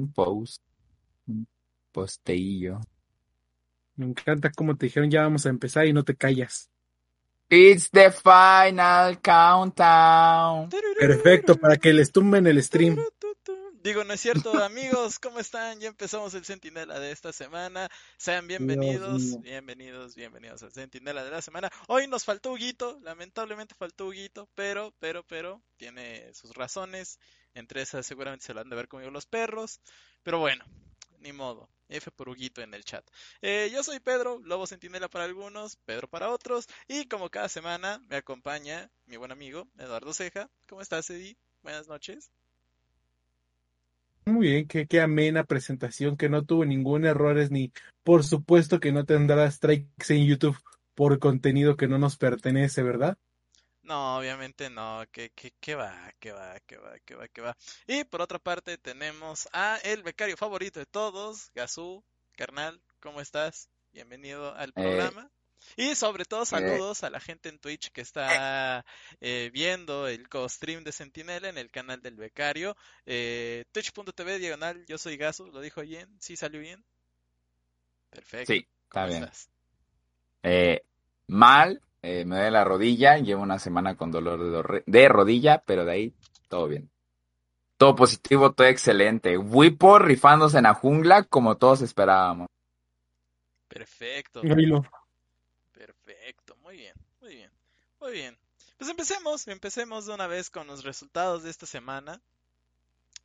un post, un posteillo. Me encanta cómo te dijeron ya vamos a empezar y no te callas. It's the final countdown. Perfecto, para que les tumben el stream. Digo, no es cierto, amigos, ¿cómo están? Ya empezamos el Centinela de esta semana. Sean bienvenidos, bienvenidos, bienvenidos al Centinela de la semana. Hoy nos faltó Huguito, lamentablemente faltó Huguito, pero, pero, pero, tiene sus razones. Entre esas seguramente se lo han de ver conmigo los perros. Pero bueno, ni modo. F por Huguito en el chat. Eh, yo soy Pedro, Lobo Centinela para algunos, Pedro para otros. Y como cada semana me acompaña mi buen amigo Eduardo Ceja. ¿Cómo estás, Eddie? Buenas noches. Muy bien, qué, qué amena presentación, que no tuvo ningún error, ni por supuesto que no tendrá strikes en YouTube por contenido que no nos pertenece, ¿verdad? No, obviamente no, que, que, que va, que va, que va, que va, que va. Y por otra parte tenemos a el becario favorito de todos, Gazú, carnal, ¿cómo estás? Bienvenido al eh, programa. Y sobre todo eh. saludos a la gente en Twitch que está eh, viendo el co-stream de Sentinela en el canal del becario. Eh, Twitch.tv diagonal, yo soy Gaso, lo dijo bien, ¿sí salió bien? Perfecto. Sí, está bien. Eh, mal, me duele la rodilla, llevo una semana con dolor de, rodilla, pero de ahí todo bien. Todo positivo, todo excelente. Wipo rifándose en la jungla como todos esperábamos. Perfecto. Perfecto, muy bien, muy bien, muy bien. Pues empecemos, empecemos de una vez con los resultados de esta semana.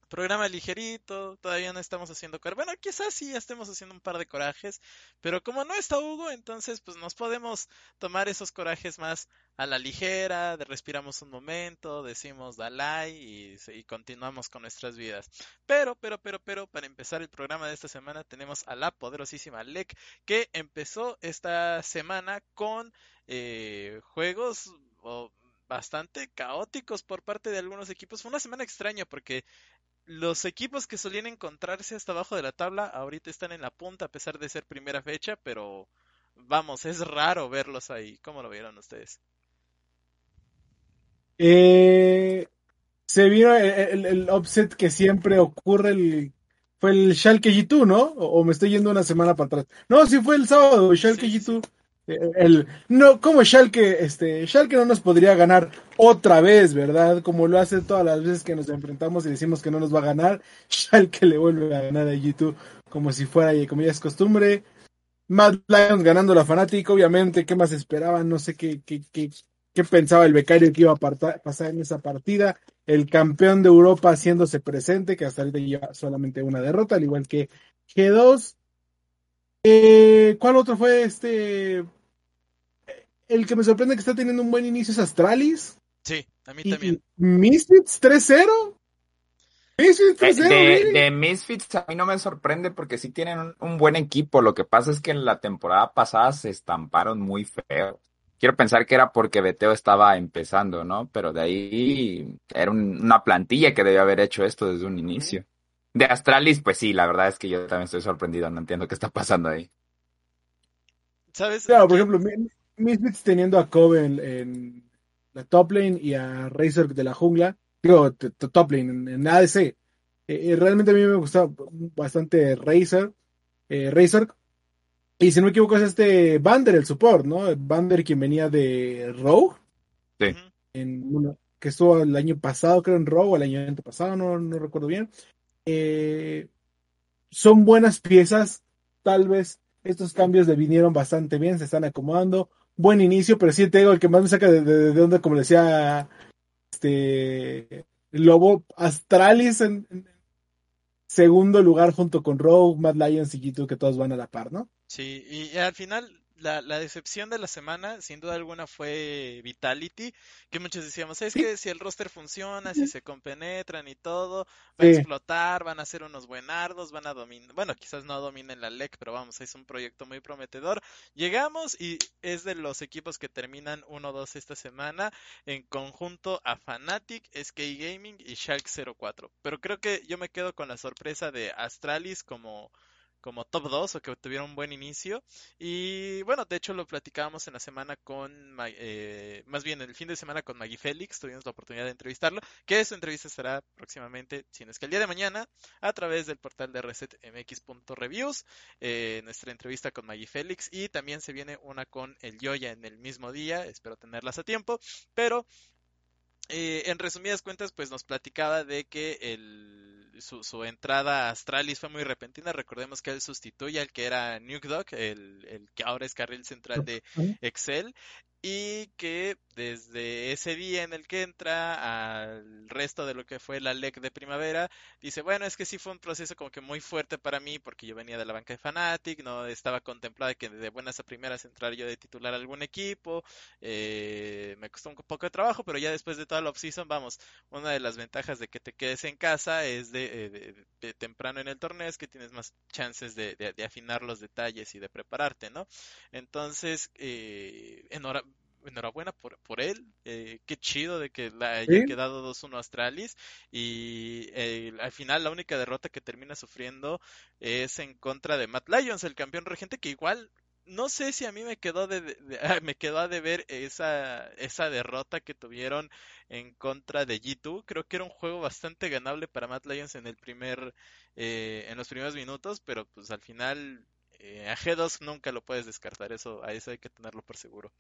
Programa ligerito, todavía no estamos haciendo corajes. Bueno, quizás sí estemos haciendo un par de corajes, pero como no está Hugo, entonces pues nos podemos tomar esos corajes más a la ligera, respiramos un momento, decimos Dalai y, y continuamos con nuestras vidas. Pero, pero, pero, pero, para empezar el programa de esta semana tenemos a la poderosísima Lek que empezó esta semana con eh, juegos bastante caóticos por parte de algunos equipos. Fue una semana extraña porque los equipos que solían encontrarse hasta abajo de la tabla ahorita están en la punta a pesar de ser primera fecha, pero vamos, es raro verlos ahí. ¿Cómo lo vieron ustedes? Eh, se vio el, el, offset que siempre ocurre, el, fue el Schalke G2, ¿no? O, me estoy yendo una semana para atrás. No, sí fue el sábado, Schalke G2. El, no, como Schalke, este, Schalke no nos podría ganar otra vez, ¿verdad? Como lo hace todas las veces que nos enfrentamos y decimos que no nos va a ganar, Schalke le vuelve a ganar a G2 como si fuera, como ya es costumbre. Mad Lions ganando la fanática, obviamente, ¿qué más esperaban? No sé qué, qué, qué, qué pensaba el becario que iba a pasar en esa partida. El campeón de Europa haciéndose presente, que hasta ahorita lleva solamente una derrota, al igual que G2. Eh, ¿Cuál otro fue este? El que me sorprende que está teniendo un buen inicio es Astralis. Sí, a mí también. Misfits 3-0. Misfits 3-0. De, de, Misfits a mí no me sorprende porque sí tienen un, buen equipo. Lo que pasa es que en la temporada pasada se estamparon muy feo. Quiero pensar que era porque Beteo estaba empezando, ¿no? Pero de ahí era una plantilla que debió haber hecho esto desde un inicio. De Astralis, pues sí, la verdad es que yo también estoy sorprendido, no entiendo qué está pasando ahí. ¿Sabes? Claro, por ejemplo, Misfits teniendo a Kobe en, la top lane y a Razor de la jungla, digo, top lane en, ADC. Eh, eh, realmente a mí me gusta bastante Razor, eh, Razor. Y si no me equivoco es este Bander, el support, ¿no? Bander quien venía de Rogue. Sí. En que estuvo el año pasado, creo, en Rogue, o el año pasado, no, no recuerdo bien. Eh, son buenas piezas, tal vez estos cambios le vinieron bastante bien, se están acomodando, buen inicio, pero sí te digo, el que más me saca de, de, onda, como decía este Lobo Astralis en, segundo lugar junto con Rogue, Mad Lions y G2, que todos van a la par, ¿no? Sí, y al final la, la, decepción de la semana, sin duda alguna, fue Vitality, que muchos decíamos, es que si el roster funciona, si se compenetran y todo, va a explotar, van a ser unos buenardos, van a dominar, bueno, quizás no dominen la LEC, pero vamos, es un proyecto muy prometedor. Llegamos y es de los equipos que terminan 1-2 esta semana, en conjunto a Fnatic, SK Gaming y Shark 04. Pero creo que yo me quedo con la sorpresa de Astralis como como top 2 o que tuvieron un buen inicio. Y bueno, de hecho lo platicábamos en la semana con, eh, más bien el fin de semana con Maggie Félix, tuvimos la oportunidad de entrevistarlo, que su entrevista será próximamente, si no es que el día de mañana, a través del portal de resetmx.reviews, eh, nuestra entrevista con Maggie Félix y también se viene una con el Yoya en el mismo día, espero tenerlas a tiempo, pero eh, en resumidas cuentas, pues nos platicaba de que el, su, su, entrada a Astralis fue muy repentina. Recordemos que él sustituye al que era Nuke Dog, el, el que ahora es carril central de Excel y que desde ese día en el que entra al resto de lo que fue la LEC de primavera, dice, bueno, es que sí fue un proceso como que muy fuerte para mí porque yo venía de la banca de Fanatic, no estaba contemplada que de buenas a primeras entrar yo de titular a algún equipo, eh, me costó un poco de trabajo, pero ya después de toda la offseason, vamos, una de las ventajas de que te quedes en casa es de, eh, de, temprano en el torneo, es que tienes más chances de, de, afinar los detalles y de prepararte, ¿no? Entonces, eh, enhorabuena enhorabuena por, por él. Eh, qué chido de que la haya quedado 2-1 Astralis. Y eh, al final la única derrota que termina sufriendo es en contra de Matt Lyons, el campeón regente, que igual no sé si a mí me quedó de, me quedó a deber esa esa derrota que tuvieron en contra de G2 creo que era un juego bastante ganable para Matt Lyons en el primer eh, en los primeros minutos pero pues al final a G2 nunca lo puedes descartar. Eso a eso hay que tenerlo por seguro.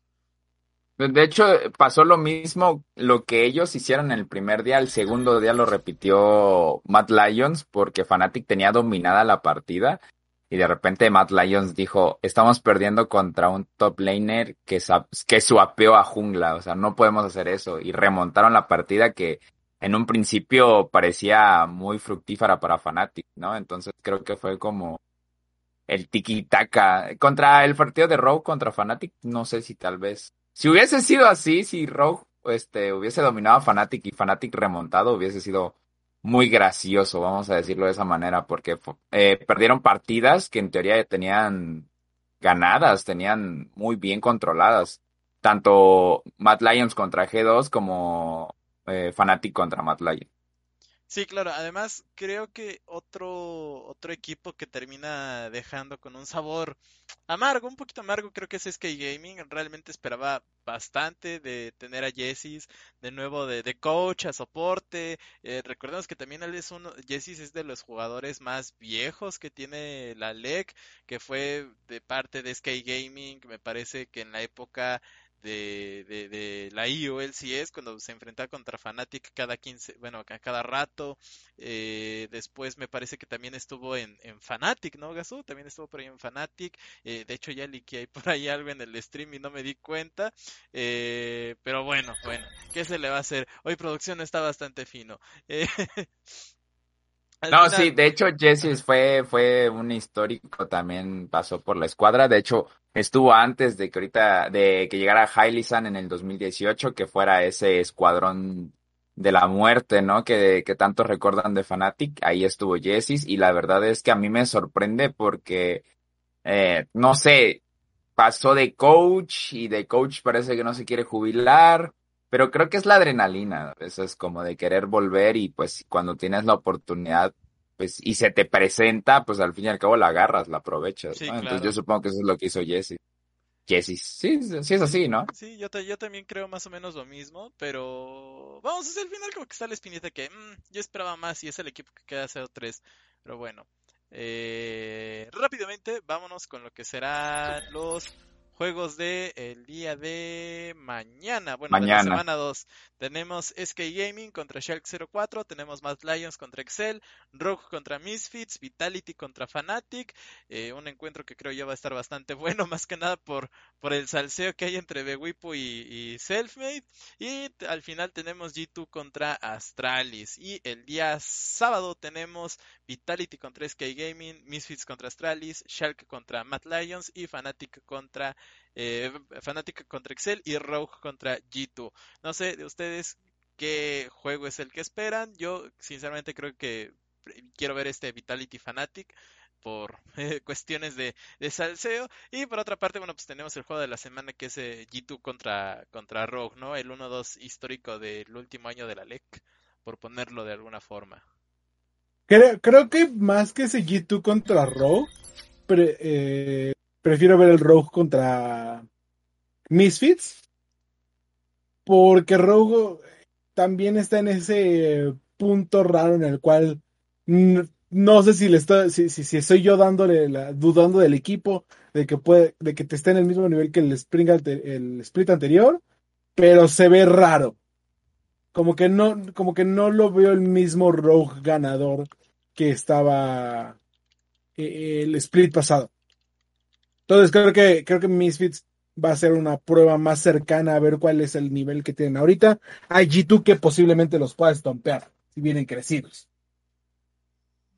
De hecho, pasó lo mismo, lo que ellos hicieron el primer día, el segundo día lo repitió Matt Lyons porque Fnatic tenía dominada la partida y de repente Matt Lyons dijo, estamos perdiendo contra un top laner que, que suapeó a jungla, o sea, no podemos hacer eso y remontaron la partida que en un principio parecía muy fructífera para Fnatic, ¿no? Entonces creo que fue como el tiki-taka. Contra el partido de Rogue contra Fnatic, no sé si tal vez si hubiese sido así, si Rogue este, hubiese dominado a Fnatic y Fnatic remontado, hubiese sido muy gracioso, vamos a decirlo de esa manera, porque eh, perdieron partidas que en teoría tenían ganadas, tenían muy bien controladas. Tanto Mad Lions contra G2 como eh, Fnatic contra Mad Lions. Sí, claro. Además, creo que otro, otro equipo que termina dejando con un sabor amargo, un poquito amargo, creo que es SK Gaming. Realmente esperaba bastante de tener a Jessis de nuevo de, de coach, a soporte. Eh, recordemos que también él es uno, Jessis es de los jugadores más viejos que tiene la LEC, que fue de parte de SK Gaming. Me parece que en la época de, de, de la IOLCS cuando se enfrentaba contra Fnatic cada 15, bueno, cada rato. Eh, después me parece que también estuvo en, en Fnatic, ¿no, Gasú? También estuvo por ahí en Fnatic. Eh, de hecho, ya liqué por ahí algo en el stream y no me di cuenta. Eh, pero bueno, bueno, ¿qué se le va a hacer? Hoy producción está bastante fino. no, sí, de hecho Jesse fue, fue un histórico, también pasó por la escuadra, de hecho estuvo antes de que ahorita, de que llegara Hailisan en el 2018, que fuera ese escuadrón de la muerte, ¿no? Que, que tanto recuerdan de Fnatic, ahí estuvo Jesse y la verdad es que a mí me sorprende porque, eh, no sé, pasó de coach y de coach parece que no se quiere jubilar, pero creo que es la adrenalina, eso es como de querer volver y pues cuando tienes la oportunidad, pues y se te presenta, pues al fin y al cabo la agarras, la aprovechas, Entonces yo supongo que eso es lo que hizo Jesse. Jesse, sí, sí es así, ¿no? Sí, yo, yo también creo más o menos lo mismo, pero vamos, es el final como que la espinita que mm, yo esperaba más y es el equipo que queda 0-3, pero bueno. Eh, rápidamente, vámonos con lo que serán los juegos de el día de mañana, bueno, de la semana 2. Tenemos SK Gaming contra Shark 04, tenemos Mad Lions contra Excel, Rogue contra Misfits, Vitality contra Fnatic, eh, un encuentro que creo yo va a estar bastante bueno, más que nada por, por el salseo que hay entre Bewipo y, y Selfmade. Y al final tenemos G2 contra Astralis. Y el día sábado tenemos Vitality contra SK Gaming, Misfits contra Astralis, Shark contra Mad Lions y Fnatic contra eh, Fnatic contra Excel y Rogue contra G2. No sé de ustedes qué juego es el que esperan. Yo sinceramente creo que quiero ver este Vitality Fnatic por cuestiones de, de, salseo. Y por otra parte, bueno, pues tenemos el juego de la semana que es eh, G2 contra, contra Rogue, ¿no? El 1-2 histórico del último año de la LEC, por ponerlo de alguna forma. Creo, creo que más que ese G2 contra Rogue, eh, prefiero ver el Rogue contra Misfits. Porque Rogue también está en ese punto raro en el cual no sé si le estoy, si, si, estoy yo dándole dudando del equipo, de que puede, de que te esté en el mismo nivel que el, el split anterior, pero se ve raro. Como que no, como que no lo veo el mismo Rogue ganador que estaba eh, el split pasado. Entonces creo que, creo que Misfits va a ser una prueba más cercana a ver cuál es el nivel que tienen ahorita. Hay G2 que posiblemente los pueda estompear si vienen crecidos.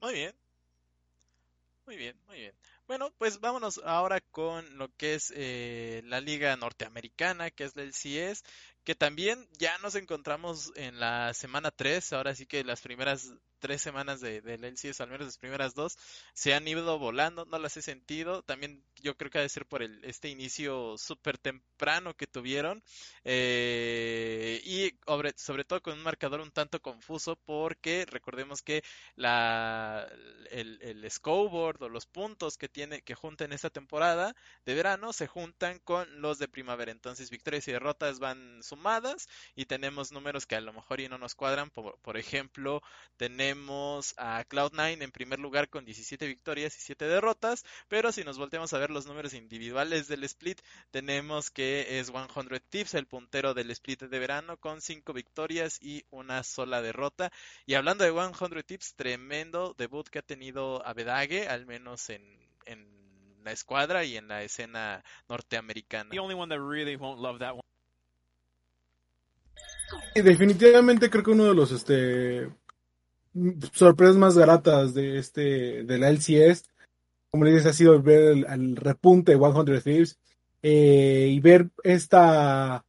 Muy bien. Muy bien, muy bien. Bueno, pues vámonos ahora con lo que es eh, la liga norteamericana, que es la LCS, que también ya nos encontramos en la semana 3, ahora sí que las primeras tres semanas de, del LCS, al menos las primeras dos, se han ido volando, no las he sentido. También yo creo que ha de ser por el, este inicio súper temprano que tuvieron. Eh, y sobre, sobre, todo con un marcador un tanto confuso porque recordemos que la, el, el scoreboard o los puntos que tiene que juntan esta temporada de verano se juntan con los de primavera. Entonces victorias y derrotas van y tenemos números que a lo mejor y no nos cuadran. Por, por ejemplo, tenemos a Cloud9 en primer lugar con 17 victorias y 7 derrotas, pero si nos volteamos a ver los números individuales del split, tenemos que es 100 Tips el puntero del split de verano con 5 victorias y una sola derrota. Y hablando de 100 Tips, tremendo debut que ha tenido Abedague, al menos en, en la escuadra y en la escena norteamericana. Y definitivamente creo que uno de los este sorpresas más gratas de este de la LCS, como le dices, ha sido ver el, repunte de 100 Thieves eh, y ver esta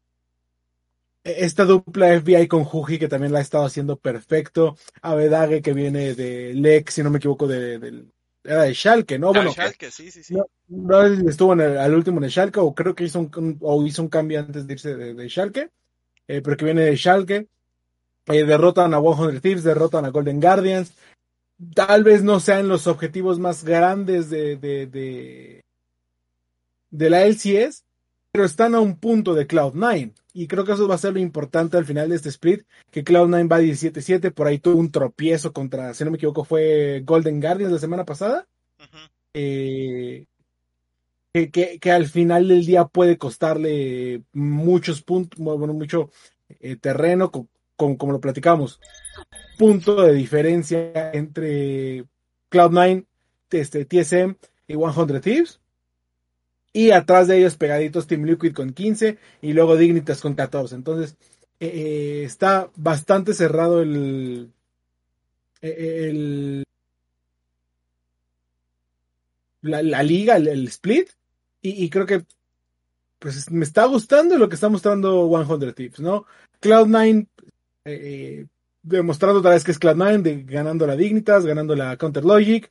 esta dupla FBI con Juji que también la ha estado haciendo perfecto, Avedage que viene de Lex, si no me equivoco, de, era de Schalke, ¿no? Ah, bueno, sí, sí, sí. No, estuvo en el, al último en el Schalke o creo que hizo un, o hizo un cambio antes de irse de, de Schalke, eh, pero que viene de Schalke eh, derrotan a 100 Thieves, derrotan a Golden Guardians. Tal vez no sean los objetivos más grandes de, de, de, de la LCS, pero están a un punto de Cloud9. Y creo que eso va a ser lo importante al final de este split, que Cloud9 va 17-7, por ahí tuvo un tropiezo contra, si no me equivoco, fue Golden Guardians la semana pasada. Eh, que, que, al final del día puede costarle muchos puntos, bueno, mucho eh, terreno, como, lo platicamos, punto de diferencia entre Cloud9, este, TSM y 100 Thieves. Y atrás de ellos pegaditos Team Liquid con 15 y luego Dignitas con 14. Entonces eh, eh, está bastante cerrado el, el la, liga, el, split. Y, creo que pues me está gustando lo que está mostrando 100 Thieves, ¿no? Cloud9 eh, demostrando otra vez que es Cloud9, ganando la Dignitas, ganando la Counter Logic.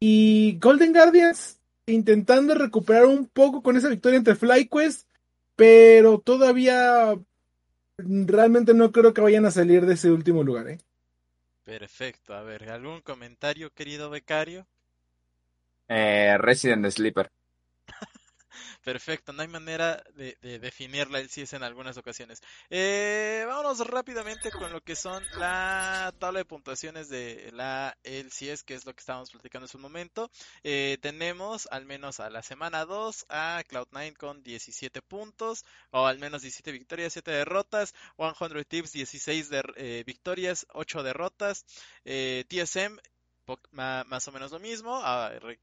Y Golden Guardians intentando recuperar un poco con esa victoria entre FlyQuest, pero todavía realmente no creo que vayan a salir de ese último lugar. ¿eh? Perfecto, a ver, ¿algún comentario, querido becario? Eh, Resident Sleeper. Perfecto, no hay manera de, definirla el en algunas ocasiones. Eh, vámonos rápidamente con lo que son la tabla de puntuaciones de la LCS, que es lo que estábamos platicando en un momento. Eh, tenemos al menos a la semana 2 a Cloud9 con 17 puntos, o al menos 17 victorias, 7 derrotas. 100 Tips 16 de, victorias, 8 derrotas. TSM más o menos lo mismo,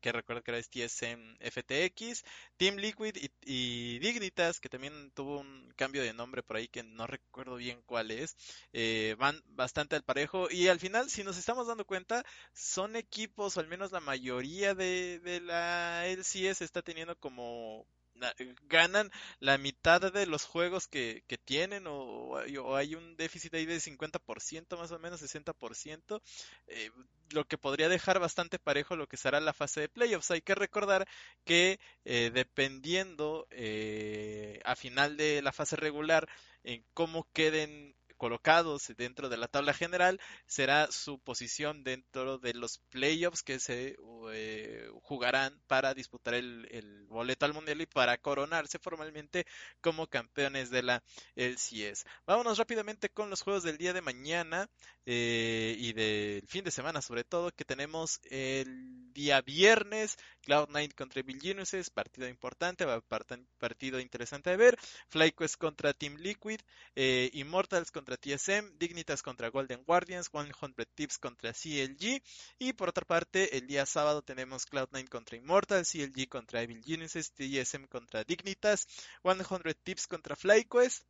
que recuerdo que era TSM FTX, Team Liquid y, Dignitas, que también tuvo un cambio de nombre por ahí que no recuerdo bien cuál es, eh, van bastante al parejo y al final, si nos estamos dando cuenta, son equipos, o al menos la mayoría de, de la LCS está teniendo como ganan la mitad de los juegos que, que tienen o, hay un déficit ahí de 50% más o menos, 60%, eh, lo que podría dejar bastante parejo lo que será la fase de playoffs. Hay que recordar que eh, dependiendo eh, a final de la fase regular en cómo queden colocados dentro de la tabla general será su posición dentro de los playoffs que se eh, jugarán para disputar el, boleto al mundial y para coronarse formalmente como campeones de la LCS. Vámonos rápidamente con los juegos del día de mañana eh, y del fin de semana sobre todo que tenemos el día viernes Cloud9 contra Bill partido importante, partido interesante de ver. FlyQuest contra Team Liquid, eh, Immortals contra TSM, Dignitas contra Golden Guardians, 100 Tips contra CLG. Y por otra parte, el día sábado tenemos Cloud9 contra Immortals, CLG contra Evil Genesis, TSM contra Dignitas, 100 Tips contra FlyQuest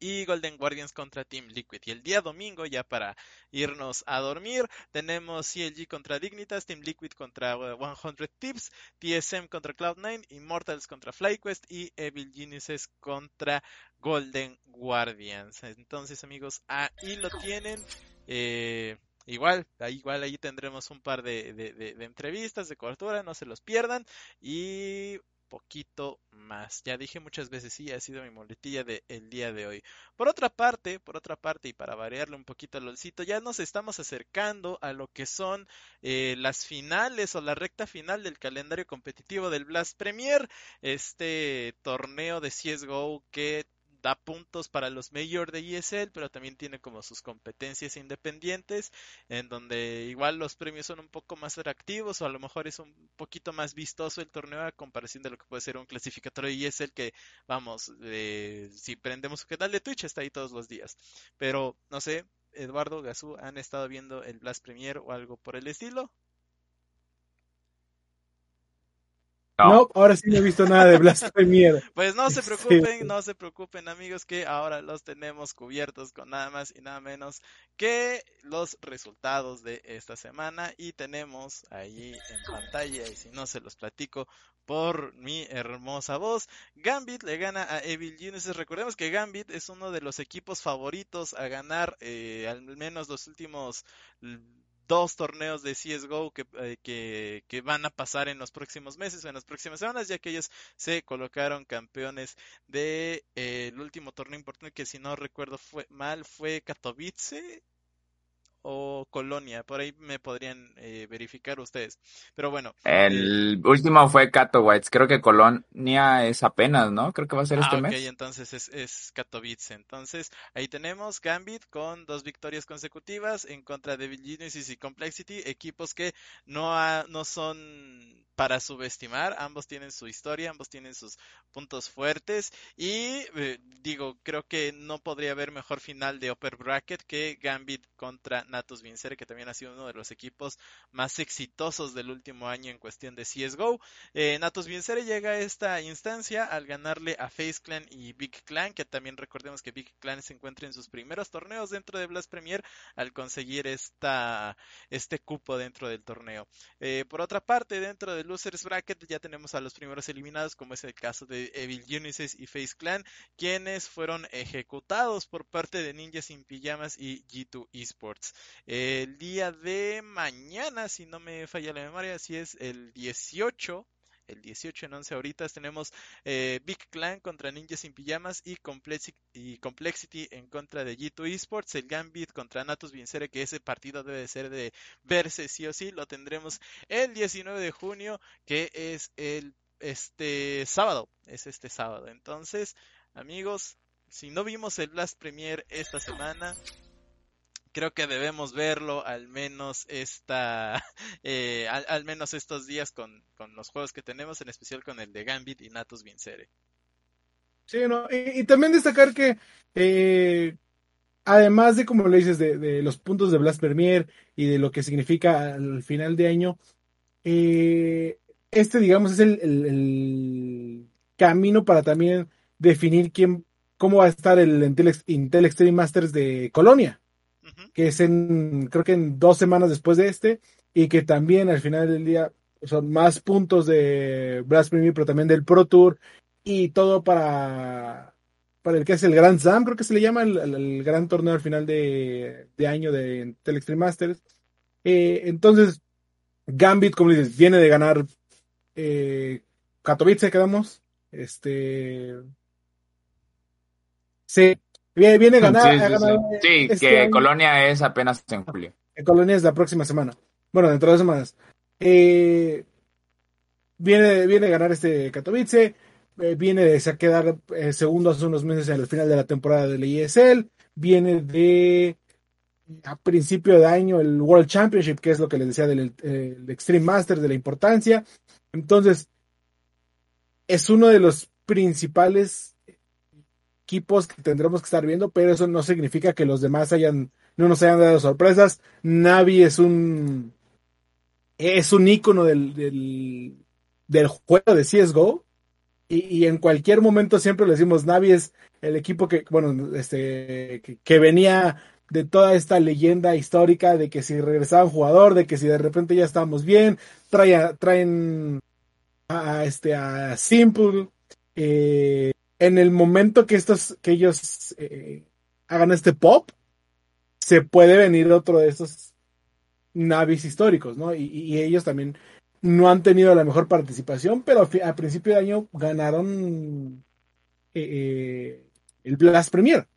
y Golden Guardians contra Team Liquid. Y el día domingo, ya para irnos a dormir, tenemos CLG contra Dignitas, Team Liquid contra 100 Tips, TSM contra Cloud9, Immortals contra FlyQuest y Evil Geniuses contra Golden Guardians. Entonces, amigos, ahí lo tienen. Eh, igual, igual ahí tendremos un par de, de entrevistas, de cobertura, no se los pierdan. Y poquito más. Ya dije muchas veces, sí, ha sido mi moletilla del el día de hoy. Por otra parte, por otra parte, y para variarle un poquito el olcito, ya nos estamos acercando a lo que son eh, las finales o la recta final del calendario competitivo del Blast Premier, este torneo de CSGO que da puntos para los Major de ESL, pero también tiene como sus competencias independientes, en donde igual los premios son un poco más atractivos o a lo mejor es un poquito más vistoso el torneo a comparación de lo que puede ser un clasificatorio de ESL que, vamos, eh, si prendemos su canal de Twitch está ahí todos los días. Pero, no sé, Eduardo, Gazú, ¿han estado viendo el Blast Premier o algo por el estilo? No. ahora sí no he visto nada de Blast Premier. Pues no se preocupen, no se preocupen amigos que ahora los tenemos cubiertos con nada más y nada menos que los resultados de esta semana y tenemos ahí en pantalla y si no se los platico por mi hermosa voz, Gambit le gana a Evil Geniuses. Recordemos que Gambit es uno de los equipos favoritos a ganar eh, al menos los últimos dos torneos de CSGO eh, que, que, van a pasar en los próximos meses o en las próximas semanas, ya que ellos se colocaron campeones de eh, el último torneo importante que si no recuerdo fue mal fue Katowice o Colonia. Por ahí me podrían eh, verificar ustedes. Pero bueno. El eh, último fue Katowice. Creo que Colonia es apenas, ¿no? Creo que va a ser este ah, mes. entonces es, es, Katowice. Entonces ahí tenemos Gambit con dos victorias consecutivas en contra de Genesis y Complexity. Equipos que no, no son para subestimar. Ambos tienen su historia, ambos tienen sus puntos fuertes. Y eh, digo, creo que no podría haber mejor final de Upper Bracket que Gambit contra Natus Vincere, que también ha sido uno de los equipos más exitosos del último año en cuestión de CSGO. Eh, Natus Vincere llega a esta instancia al ganarle a Face Clan y Big Clan, que también recordemos que Big Clan se encuentra en sus primeros torneos dentro de Blast Premier al conseguir esta, este cupo dentro del torneo. Eh, por otra parte, dentro del Losers Bracket ya tenemos a los primeros eliminados, como es el caso de Evil Genesis y Face Clan, quienes fueron ejecutados por parte de Ninjas sin Pijamas y G2 Esports. El día de mañana, si no me falla la memoria, si es el 18 el 18 en 11 ahorita tenemos eh, Big Clan contra Ninjas sin Pijamas y Complexity, y Complexity en contra de G2 Esports, el Gambit contra Natus Vincere, que ese partido debe ser de verse sí o sí, lo tendremos el 19 de junio, que es el este sábado, es este sábado. Entonces, amigos, si no vimos el Blast Premier esta semana, creo que debemos verlo al menos esta eh, al, menos estos días con, los juegos que tenemos en especial con el de Gambit y Natus Vincere. Sí no y, también destacar que eh, además de como le dices de, los puntos de Blast Premier y de lo que significa al final de año eh, este digamos es el, el, camino para también definir quién cómo va a estar el Intel Extreme Masters de Colonia que es en, creo que en dos semanas después de este, y que también al final del día son más puntos de Blast Premier, pero también del Pro Tour, y todo para, para el que es el Grand Slam, creo que se le llama el, gran torneo al final de, año de Telextreme Masters. Eh, entonces, Gambit, como dices, viene de ganar eh, Katowice, quedamos. Este. Sí, Viene, viene a ganar. Sí, este que Colonia es apenas en julio. Colonia es la próxima semana. Bueno, dentro de dos semanas. Eh, viene, viene a ganar este Katowice. Eh, viene de quedar eh, segundo hace unos meses en el final de la temporada del ESL. Viene de a principio de año el World Championship, que es lo que les decía del Extreme Masters, de la importancia. Entonces, es uno de los principales equipos que tendremos que estar viendo, pero eso no significa que los demás hayan, no nos hayan dado sorpresas. Navi es un es un icono del, del, juego de CSGO. Y, y, en cualquier momento siempre le decimos Navi es el equipo que, bueno, este, que venía de toda esta leyenda histórica de que si regresaba un jugador, de que si de repente ya estábamos bien, traen, traen a, este a Simple. Eh, en el momento que estos, que ellos eh, hagan este pop, se puede venir otro de estos navis históricos, ¿no? Y, ellos también no han tenido la mejor participación, pero a, principio de año ganaron eh, el Blast Premier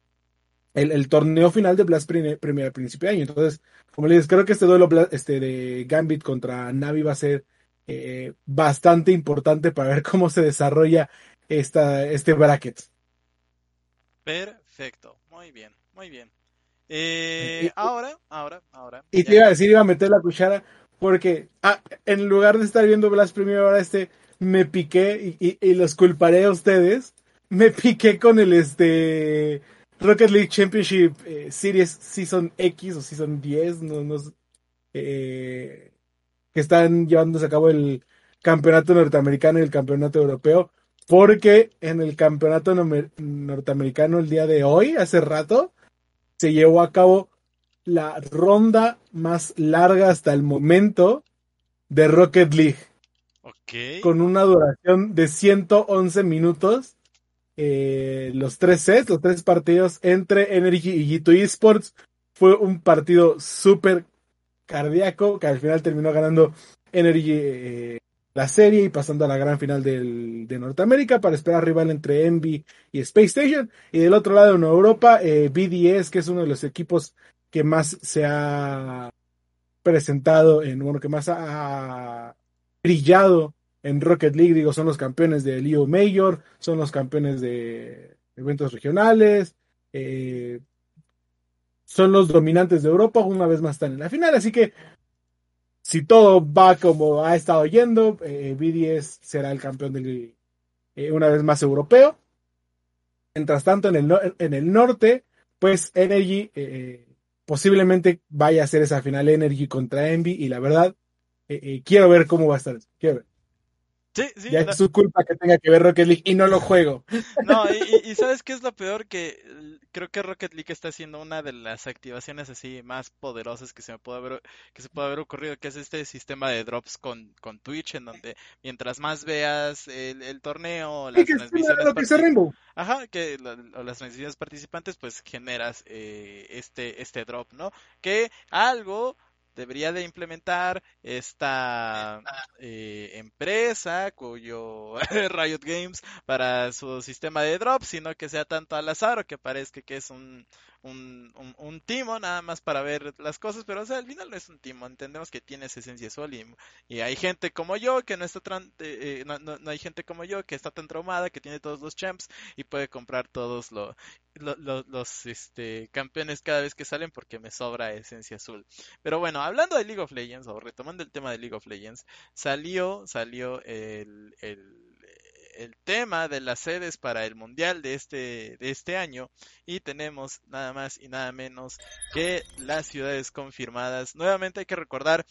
el, torneo final de Blast Premier al principio de año. Entonces, como les creo que este duelo este, de Gambit contra Navi va a ser eh, bastante importante para ver cómo se desarrolla esta, este bracket. Perfecto, muy bien, muy bien. Eh, ahora, ahora, ahora. Y te iba a decir, iba a meter la cuchara, porque ah, en lugar de estar viendo Blast Premier ahora este, me piqué y, y los culparé a ustedes. Me piqué con el este Rocket League Championship eh, Series Season X o Season 10, no, no eh, que están llevándose a cabo el campeonato norteamericano y el campeonato europeo, porque en el campeonato norteamericano el día de hoy, hace rato, se llevó a cabo la ronda más larga hasta el momento de Rocket League. Con una duración de 111 minutos eh, los tres sets, los tres partidos entre Energy y G2 Esports. Fue un partido súper cardíaco que al final terminó ganando Energy eh, la serie y pasando a la gran final del, de Norteamérica para esperar rival entre Envy y Space Station. Y del otro lado en Europa, eh, BDS, que es uno de los equipos que más se ha presentado en, bueno, que más ha brillado en Rocket League, digo, son los campeones de Leo Major, son los campeones de eventos regionales, eh, son los dominantes de Europa, una vez más están en la final, así que si todo va como ha estado yendo, eh, BDS será el campeón del, eh, una vez más europeo. Mientras tanto, en el, en el norte, pues Energy posiblemente vaya a ser esa final Energy contra Envy y la verdad, quiero ver cómo va a estar. Quiero ver. Sí, sí, ya es su culpa que tenga que ver Rocket League y no lo juego. No, y, ¿sabes qué es lo peor? Que creo que Rocket League está haciendo una de las activaciones así más poderosas que se me puede haber, que se puede haber ocurrido, que es este sistema de drops con, con Twitch, en donde mientras más veas el, torneo, las transmisiones Ajá, que las transmisiones participantes, pues generas eh, este, este drop, ¿no? Que algo debería de implementar esta eh, empresa cuyo Riot Games para su sistema de drop, sino que sea tanto al azar o que parezca que es un, un, un, timo nada más para ver las cosas, pero o sea, al final no es un timo, entendemos que tiene esa esencia sol y, hay gente como yo que no está eh, eh, no, no, hay gente como yo que está tan traumada, que tiene todos los champs y puede comprar todos lo, los este, campeones cada vez que salen porque me sobra esencia azul. Pero bueno, hablando de League of Legends o retomando el tema de League of Legends, salió, salió el, el el tema de las sedes para el mundial de este, de este año y tenemos nada más y nada menos que las ciudades confirmadas. Nuevamente hay que recordar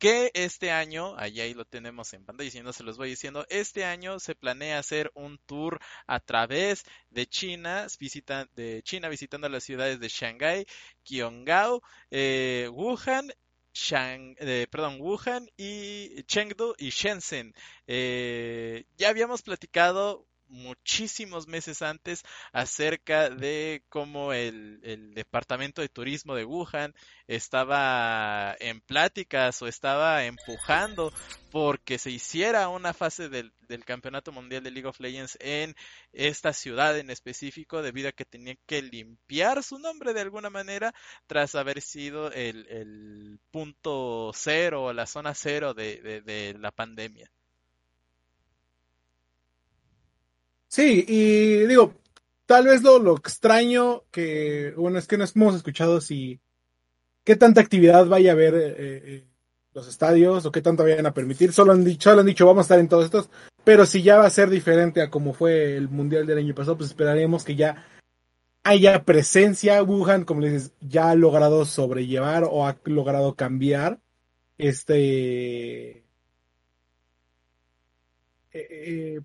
que este año, allá ahí lo tenemos en pantalla y no se los voy diciendo, este año se planea hacer un tour a través de China, visita, de China visitando las ciudades de Shanghai, Qionghao, eh, Wuhan Shang, eh, perdón, Wuhan y Chengdu y Shenzhen. Eh, ya habíamos platicado muchísimos meses antes acerca de cómo el, departamento de turismo de Wuhan estaba en pláticas o estaba empujando porque se hiciera una fase del, del, campeonato mundial de League of Legends en esta ciudad en específico debido a que tenía que limpiar su nombre de alguna manera tras haber sido el, punto cero o la zona cero de la pandemia. Sí, y digo, tal vez lo, lo extraño que, bueno, es que no hemos escuchado si qué tanta actividad vaya a haber eh, eh, los estadios o qué tanto vayan a permitir. Solo han dicho, solo han dicho vamos a estar en todos estos, pero si ya va a ser diferente a como fue el mundial del año pasado, pues esperaríamos que ya haya presencia. Wuhan, como le dices, ya ha logrado sobrellevar o ha logrado cambiar este eh, eh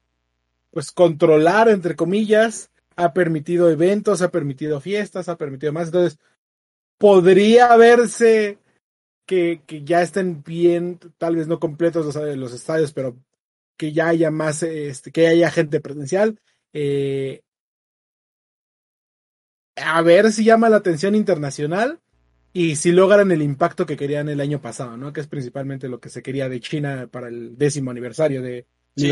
pues controlar, entre comillas, ha permitido eventos, ha permitido fiestas, ha permitido más. Entonces, podría verse que, que ya estén bien, tal vez no completos los, los estadios, pero que ya haya más, este, que haya gente presencial. Eh, a ver si llama la atención internacional y si logran el impacto que querían el año pasado, ¿no? Que es principalmente lo que se quería de China para el décimo aniversario de, Sí,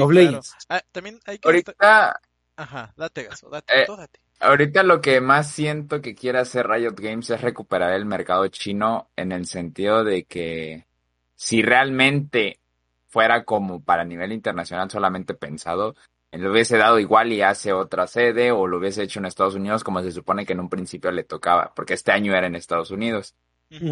ah, también hay que... Ahorita... Ajá, date gaso, date, eh, date. Ahorita lo que más siento que quiere hacer Riot Games es recuperar el mercado chino en el sentido de que si realmente fuera como para nivel internacional solamente pensado, lo hubiese dado igual y hace otra sede o lo hubiese hecho en Estados Unidos como se supone que en un principio le tocaba, porque este año era en Estados Unidos.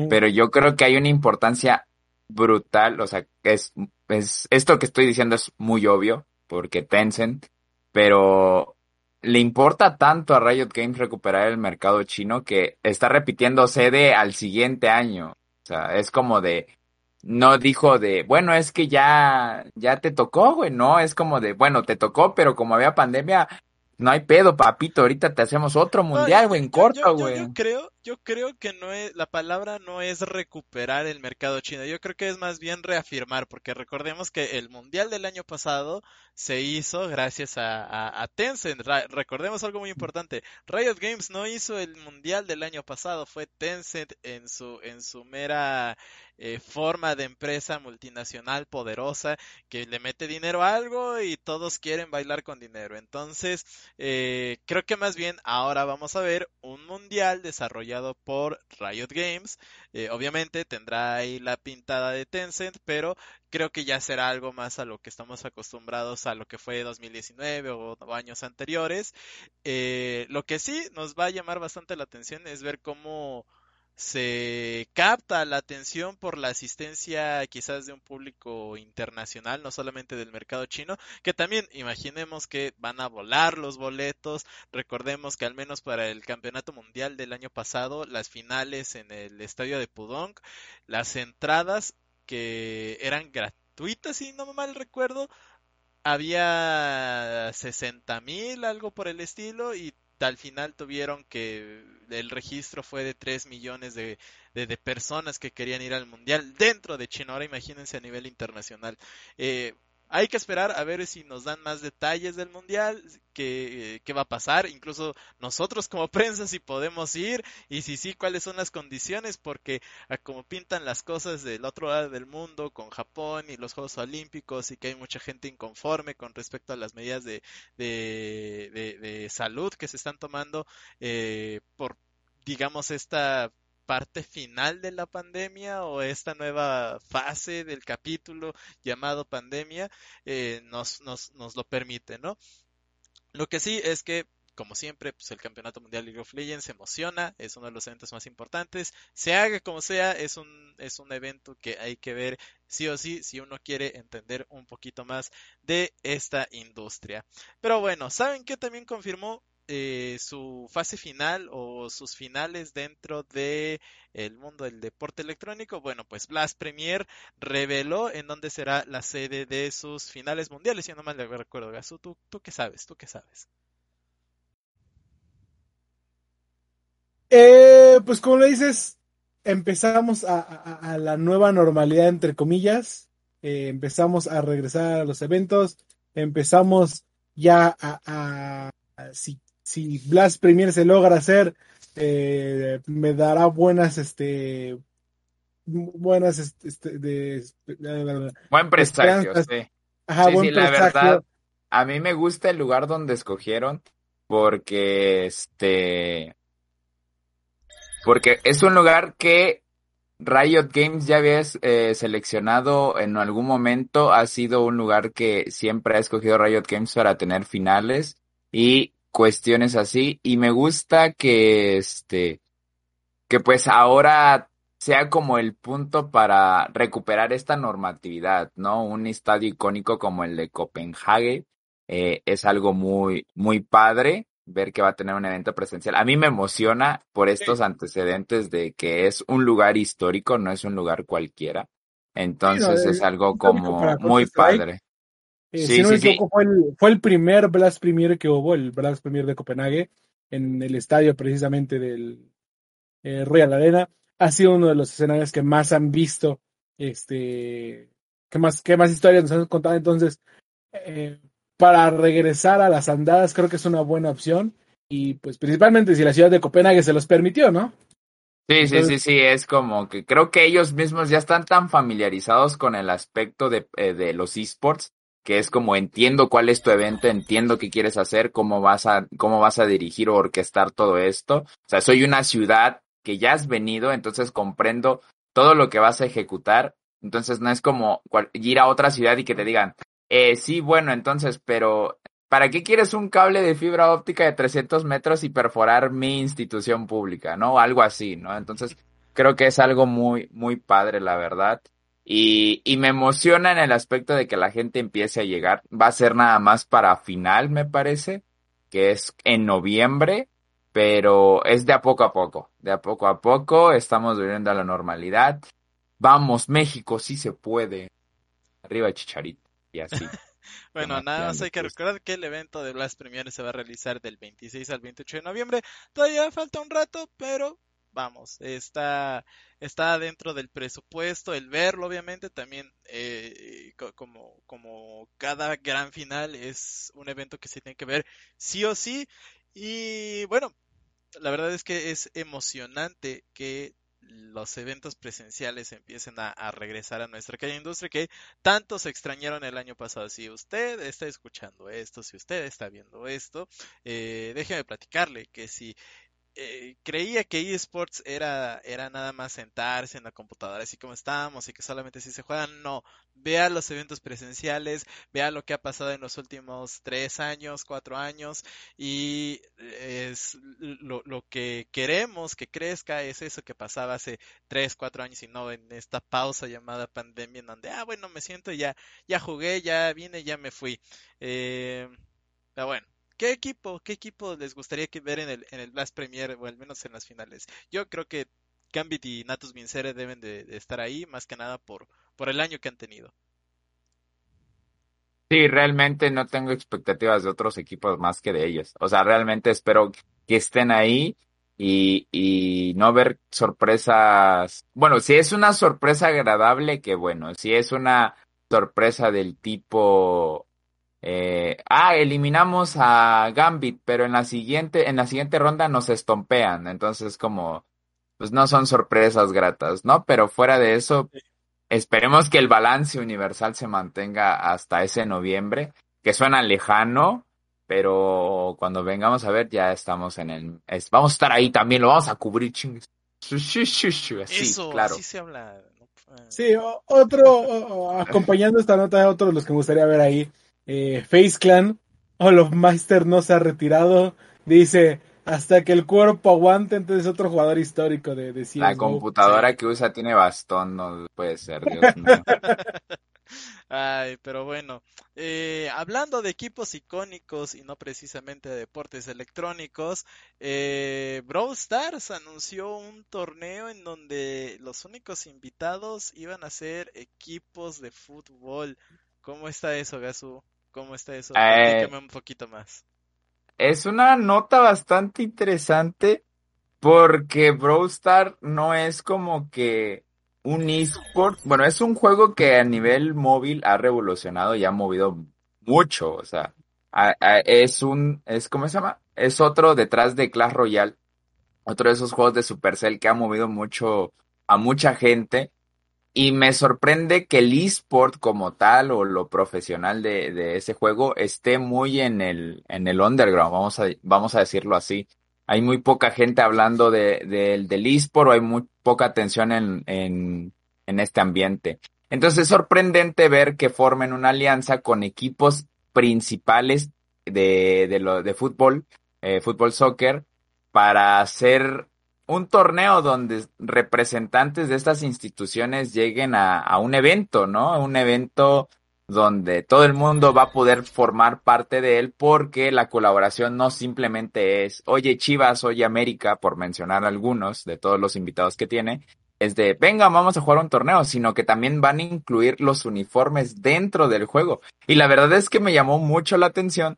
Pero yo creo que hay una importancia brutal, o sea, es, es, esto que estoy diciendo es muy obvio, porque Tencent, pero le importa tanto a Riot Games recuperar el mercado chino que está repitiendo sede al siguiente año. O sea, es como de, no dijo de, bueno, es que ya, ya te tocó, güey, no, es como de, bueno, te tocó, pero como había pandemia, no hay pedo, papito, ahorita te hacemos otro mundial, güey, en corto, güey. Yo, creo, yo creo que no es, la palabra no es recuperar el mercado chino, yo creo que es más bien reafirmar, porque recordemos que el mundial del año pasado se hizo gracias a, Tencent. recordemos algo muy importante, Riot Games no hizo el mundial del año pasado, fue Tencent en su, en su mera eh, forma de empresa multinacional poderosa que le mete dinero a algo y todos quieren bailar con dinero. Entonces, eh, creo que más bien ahora vamos a ver un mundial desarrollado por Riot Games. Eh, obviamente tendrá ahí la pintada de Tencent, pero creo que ya será algo más a lo que estamos acostumbrados a lo que fue 2019 o, o años anteriores. lo que sí nos va a llamar bastante la atención es ver cómo se capta la atención por la asistencia quizás de un público internacional, no solamente del mercado chino, que también imaginemos que van a volar los boletos. Recordemos que al menos para el Campeonato Mundial del año pasado, las finales en el estadio de Pudong, las entradas que eran gratuitas, si no mal recuerdo, había 60 mil, algo por el estilo, y al final tuvieron que el registro fue de 3 millones de, de, personas que querían ir al mundial dentro de China. Ahora imagínense a nivel internacional. Eh, hay que esperar a ver si nos dan más detalles del mundial, qué, qué, va a pasar, incluso nosotros como prensa si podemos ir y si sí, cuáles son las condiciones, porque como pintan las cosas del otro lado del mundo con Japón y los Juegos Olímpicos y que hay mucha gente inconforme con respecto a las medidas de, de, de, salud que se están tomando eh, por digamos esta parte final de la pandemia o esta nueva fase del capítulo llamado pandemia eh, nos, nos, nos lo permite, ¿no? Lo que sí es que como siempre, pues el Campeonato Mundial League of Legends emociona, es uno de los eventos más importantes. Se haga como sea, es un, es un evento que hay que ver sí o sí si uno quiere entender un poquito más de esta industria. Pero bueno, ¿saben qué también confirmó eh, su fase final o sus finales dentro de el mundo del deporte electrónico, bueno, pues Blast Premier reveló en dónde será la sede de sus finales mundiales, si no mal recuerdo, Gasu, ¿tú, tú qué sabes, tú qué sabes. Eh, pues como le dices, empezamos a, la nueva normalidad, entre comillas, eh, empezamos a regresar a los eventos, empezamos ya a, si, si Blast Premier se logra hacer, eh, me dará buenas, este, buenas, este, de, buen presagio, sí. Ajá, buen la verdad, a mí me gusta el lugar donde escogieron porque, este, porque es un lugar que Riot Games ya había eh, seleccionado en algún momento, ha sido un lugar que siempre ha escogido Riot Games para tener finales y cuestiones así y me gusta que este que pues ahora sea como el punto para recuperar esta normatividad, ¿no? Un estadio icónico como el de Copenhague eh, es algo muy muy padre ver que va a tener un evento presencial. A mí me emociona por estos antecedentes de que es un lugar histórico, no es un lugar cualquiera. Entonces es algo como muy padre. Eh, sí, sí, sí. Fue, el, fue el primer Blast Premier que hubo, el Blast Premier de Copenhague, en el estadio precisamente del eh, Royal Arena. Ha sido uno de los escenarios que más han visto, este, que más, que más historias nos han contado. Entonces, eh, para regresar a las andadas creo que es una buena opción y pues principalmente si la ciudad de Copenhague se los permitió, ¿no? Sí, sí, sí, sí, es como que creo que ellos mismos ya están tan familiarizados con el aspecto de, eh, de los esports que es como entiendo cuál es tu evento, entiendo qué quieres hacer, cómo vas a, cómo vas a dirigir o orquestar todo esto. O sea, soy una ciudad que ya has venido, entonces comprendo todo lo que vas a ejecutar. Entonces no es como ir a otra ciudad y que te digan, eh, sí, bueno, entonces, pero ¿para qué quieres un cable de fibra óptica de 300 metros y perforar mi institución pública, no? Algo así, ¿no? Entonces, creo que es algo muy, muy padre, la verdad. Y, y me emociona en el aspecto de que la gente empiece a llegar. Va a ser nada más para final, me parece, que es en noviembre, pero es de a poco a poco. De a poco a poco estamos viviendo a la normalidad. Vamos, México, sí se puede. Arriba, Chicharito y así. bueno, nada más hay que recordar que el evento de Blast Premier se va a realizar del 26 al 28 de noviembre. Todavía falta un rato, pero vamos, está, está dentro del presupuesto, el verlo obviamente también eh, como, como cada gran final es un evento que se tiene que ver sí o sí y bueno, la verdad es que es emocionante que los eventos presenciales empiecen a, regresar a nuestra calle industria que tanto se extrañaron el año pasado. Si usted está escuchando esto, si usted está viendo esto, eh, déjeme platicarle que si eh, creía que eSports era, era nada más sentarse en la computadora así como estábamos y que solamente si se juegan, no, vea los eventos presenciales, vea lo que ha pasado en los últimos tres años, cuatro años y es lo, lo que queremos que crezca es eso que pasaba hace tres, cuatro años y no en esta pausa llamada pandemia en donde, ah, bueno, me siento ya, ya jugué, ya vine, ya me fui. Eh, pero bueno, ¿Qué equipo, qué equipo les gustaría que ver en el, en el Blast Premier o al menos en las finales? Yo creo que Gambit y Natus Vincere deben de, estar ahí, más que nada por, por el año que han tenido. Sí, realmente no tengo expectativas de otros equipos más que de ellos. O sea, realmente espero que estén ahí y, y no ver sorpresas. Bueno, si es una sorpresa agradable, que bueno. Si es una sorpresa del tipo eh, ah, eliminamos a Gambit, pero en la siguiente, en la siguiente ronda nos estompean. Entonces, como, pues no son sorpresas gratas, ¿no? Pero fuera de eso, esperemos que el balance universal se mantenga hasta ese noviembre, que suena lejano, pero cuando vengamos a ver ya estamos en el, vamos a estar ahí también, lo vamos a cubrir, chingues. Eso, claro. Así se habla. Sí, otro, acompañando esta nota, otro de los que me gustaría ver ahí eh, Face Clan, Master no se ha retirado, dice, hasta que el cuerpo aguante, entonces otro jugador histórico de, de La computadora que usa tiene bastón, no puede ser, Dios mío. Ay, pero bueno, eh, hablando de equipos icónicos y no precisamente de deportes electrónicos, eh, Brawl Stars anunció un torneo en donde los únicos invitados iban a ser equipos de fútbol. ¿Cómo está eso, Gasu? ¿Cómo está eso? Eh, un poquito más. Es una nota bastante interesante porque Brawl Stars no es como que un eSport. Bueno, es un juego que a nivel móvil ha revolucionado y ha movido mucho. O sea, es un, es, ¿cómo se llama? Es otro detrás de Clash Royale, otro de esos juegos de Supercell que ha movido mucho a mucha gente. Y me sorprende que el eSport como tal o lo profesional de, de, ese juego esté muy en el, en el underground, vamos a, vamos a decirlo así. Hay muy poca gente hablando de, de, del eSport o hay muy poca atención en, en, en este ambiente. Entonces es sorprendente ver que formen una alianza con equipos principales de, de, lo, de fútbol, eh, fútbol soccer, para hacer un torneo donde representantes de estas instituciones lleguen a, a un evento, ¿no? Un evento donde todo el mundo va a poder formar parte de él porque la colaboración no simplemente es, oye Chivas, oye América, por mencionar algunos de todos los invitados que tiene, es de, venga, vamos a jugar un torneo, sino que también van a incluir los uniformes dentro del juego. Y la verdad es que me llamó mucho la atención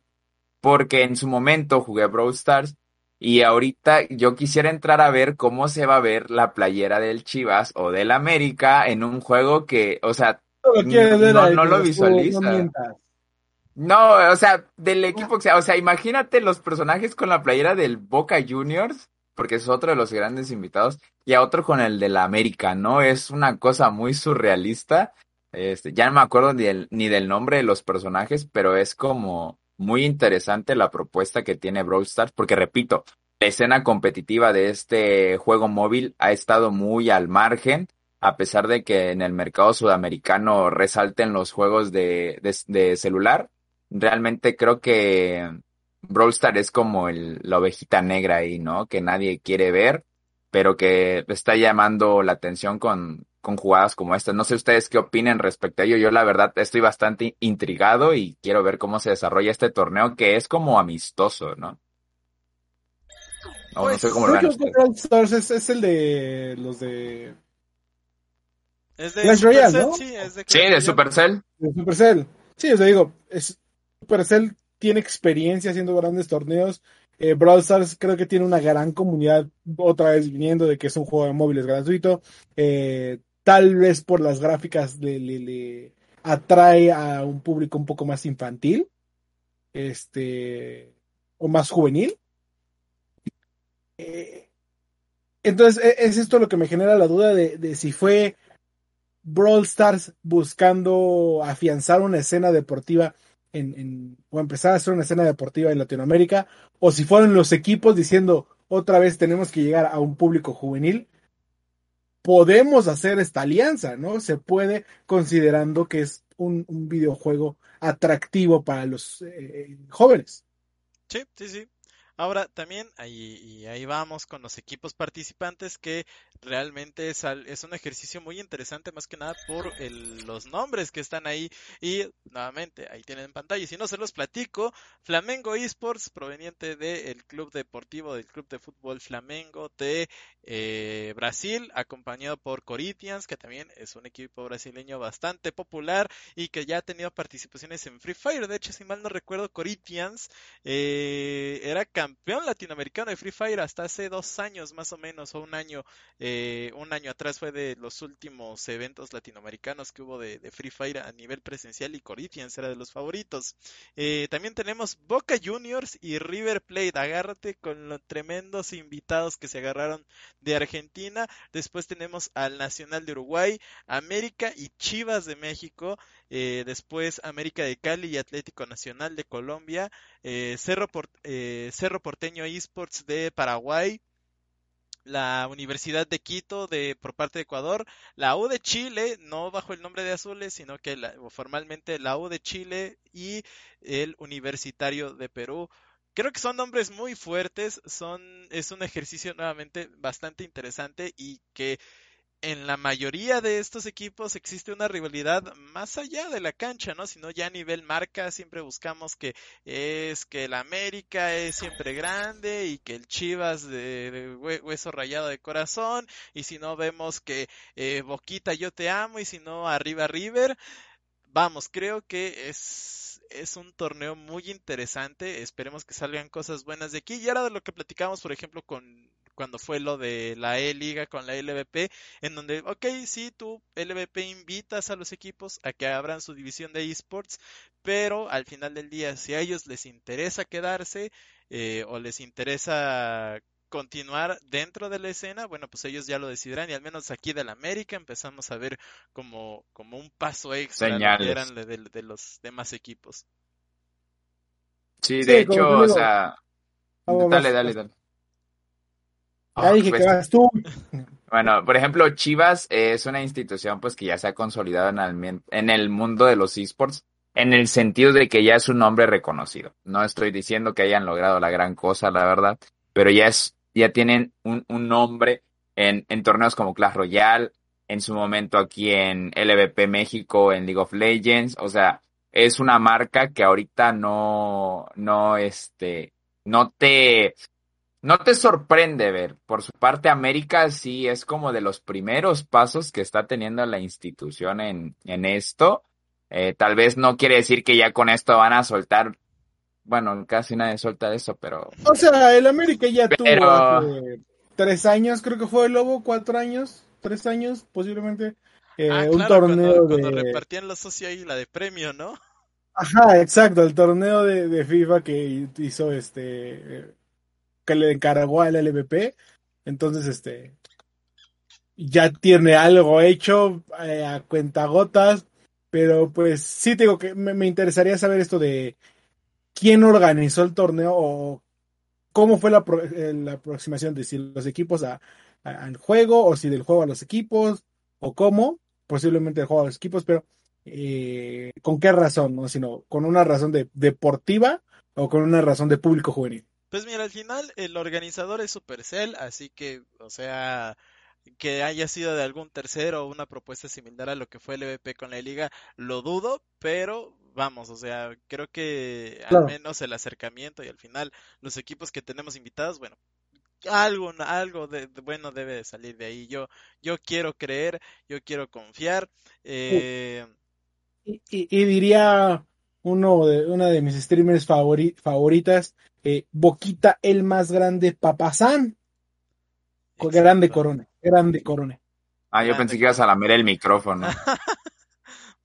porque en su momento jugué Brawl Stars y ahorita yo quisiera entrar a ver cómo se va a ver la playera del Chivas o del América en un juego que, o sea, no, no, lo visualiza. No, o sea, del equipo que sea, o sea, imagínate los personajes con la playera del Boca Juniors porque es otro de los grandes invitados, y a otro con el de la América, ¿no? Es una cosa muy surrealista. Este, ya no me acuerdo ni del, ni del nombre de los personajes, pero es como muy interesante la propuesta que tiene Brawl Stars, porque repito, la escena competitiva de este juego móvil ha estado muy al margen, a pesar de que en el mercado sudamericano resalten los juegos de, de, celular. Realmente creo que Brawl Stars es como el, la ovejita negra ahí, ¿no? Que nadie quiere ver, pero que está llamando la atención con, con jugadas como estas. No sé ustedes qué opinen respecto a ello. Yo la verdad estoy bastante intrigado y quiero ver cómo se desarrolla este torneo que es como amistoso, ¿no? No, no sé pues, cómo lo es, es, el de los de... Es de Clash Royale, ¿no? Sí, es de, sí, de Supercell. De Supercell. Sí, os digo, es Supercell tiene experiencia haciendo grandes torneos. Eh, Brawl Stars creo que tiene una gran comunidad, otra vez viniendo de que es un juego de móviles gratuito. Eh, tal vez por las gráficas le, atrae a un público un poco más infantil, este, o más juvenil. Eh, entonces, e, es esto lo que me genera la duda de, de si fue Brawl Stars buscando afianzar una escena deportiva en, o empezar a hacer una escena deportiva en Latinoamérica, o si fueron los equipos diciendo otra vez tenemos que llegar a un público juvenil, podemos hacer esta alianza, ¿no? Se puede considerando que es un, videojuego atractivo para los eh, jóvenes. Sí, sí, sí. Ahora también ahí, y ahí vamos con los equipos participantes que realmente es, es un ejercicio muy interesante más que nada por el, los nombres que están ahí. Y nuevamente ahí tienen en pantalla. Si no se los platico Flamengo Esports proveniente del club deportivo del club de fútbol Flamengo de eh, Brasil acompañado por Corinthians que también es un equipo brasileño bastante popular y que ya ha tenido participaciones en Free Fire. De hecho si mal no recuerdo Corinthians eh, era campeón latinoamericano de Free Fire hasta hace dos años más o menos, o un año, eh, un año atrás fue de los últimos eventos latinoamericanos que hubo de, Free Fire a nivel presencial y Corinthians era de los favoritos. Eh, también tenemos Boca Juniors y River Plate, agárrate con los tremendos invitados que se agarraron de Argentina. Después tenemos al Nacional de Uruguay, América y Chivas de México. Eh, después América de Cali y Atlético Nacional de Colombia, eh, Cerro, eh, Cerro Porteño Esports de Paraguay, la Universidad de Quito de por parte de Ecuador, la U de Chile, no bajo el nombre de Azules, sino que formalmente la U de Chile y el Universitario de Perú. Creo que son nombres muy fuertes, son es un ejercicio nuevamente bastante interesante y que en la mayoría de estos equipos existe una rivalidad más allá de la cancha, ¿no? Sino ya a nivel marca siempre buscamos que es que el América es siempre grande y que el Chivas de, hueso rayado de corazón y si no vemos que eh, Boquita yo te amo y si no arriba River. Vamos, creo que es es un torneo muy interesante. Esperemos que salgan cosas buenas de aquí. Y ahora de lo que platicamos, por ejemplo, con cuando fue lo de la E-Liga con la LVP, en donde, ok, sí, tú, LVP, invitas a los equipos a que abran su división de esports, pero al final del día, si a ellos les interesa quedarse eh, o les interesa continuar dentro de la escena, bueno, pues ellos ya lo decidirán y al menos aquí del América empezamos a ver como, como un paso extra de, los demás equipos. Sí, de hecho, o sea, dale, dale, dale. Ya dije que pues, vas tú. Bueno, por ejemplo, Chivas es una institución pues que ya se ha consolidado en el, en el mundo de los esports en el sentido de que ya es un nombre reconocido. No estoy diciendo que hayan logrado la gran cosa, la verdad, pero ya es ya tienen un, un nombre en, en, torneos como Clash Royale, en su momento aquí en LVP México, en League of Legends, o sea, es una marca que ahorita no, no, este, no te, no te sorprende ver. Por su parte, América sí es como de los primeros pasos que está teniendo la institución en, en esto. Eh, tal vez no quiere decir que ya con esto van a soltar bueno, casi nadie suelta eso, pero. O sea, el América ya tuvo tres años, creo que fue el Lobo, cuatro años, tres años, posiblemente. Eh, ah, un torneo cuando, de... repartían la socios ahí, la de premio, ¿no? Ajá, exacto, el torneo de, FIFA que hizo este. Que le encargó al LVP. Entonces, este. Ya tiene algo hecho eh, a cuentagotas. Pero pues sí, te digo que me interesaría saber esto de quién organizó el torneo o cómo fue la, eh, la aproximación de si los equipos al juego o si del juego a los equipos o cómo, posiblemente el juego a los equipos, pero eh, con qué razón, no sino con una razón de, deportiva o con una razón de público juvenil. Pues mira, al final el organizador es Supercell, así que, o sea, que haya sido de algún tercero o una propuesta similar a lo que fue el EVP con la liga, lo dudo, pero vamos, o sea, creo que al menos el acercamiento y al final los equipos que tenemos invitados, bueno, algo, algo de, bueno debe de salir de ahí. Yo, yo quiero creer, yo quiero confiar. Eh... Y, diría uno de, una de mis streamers favoritas, eh, Boquita el más grande, Papazán. Grande corona, grande corona. Ah, yo pensé que ibas a lamer el micrófono.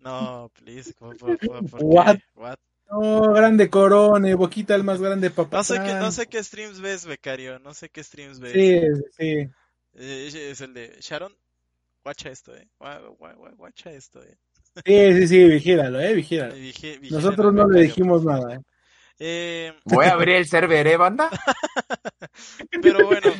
No, please. What? No, grande Corone, Boquita el más grande papá. No sé qué, no sé qué streams ves, becario. No sé qué streams ves. Sí, sí. Eh, es el de Sharon. Guacha esto, eh. Guacha esto, eh. Sí, sí, sí, vigílalo, eh, vigílalo. Nosotros no le dijimos nada, eh. eh. Voy a abrir el server, ¿eh, banda? Pero bueno,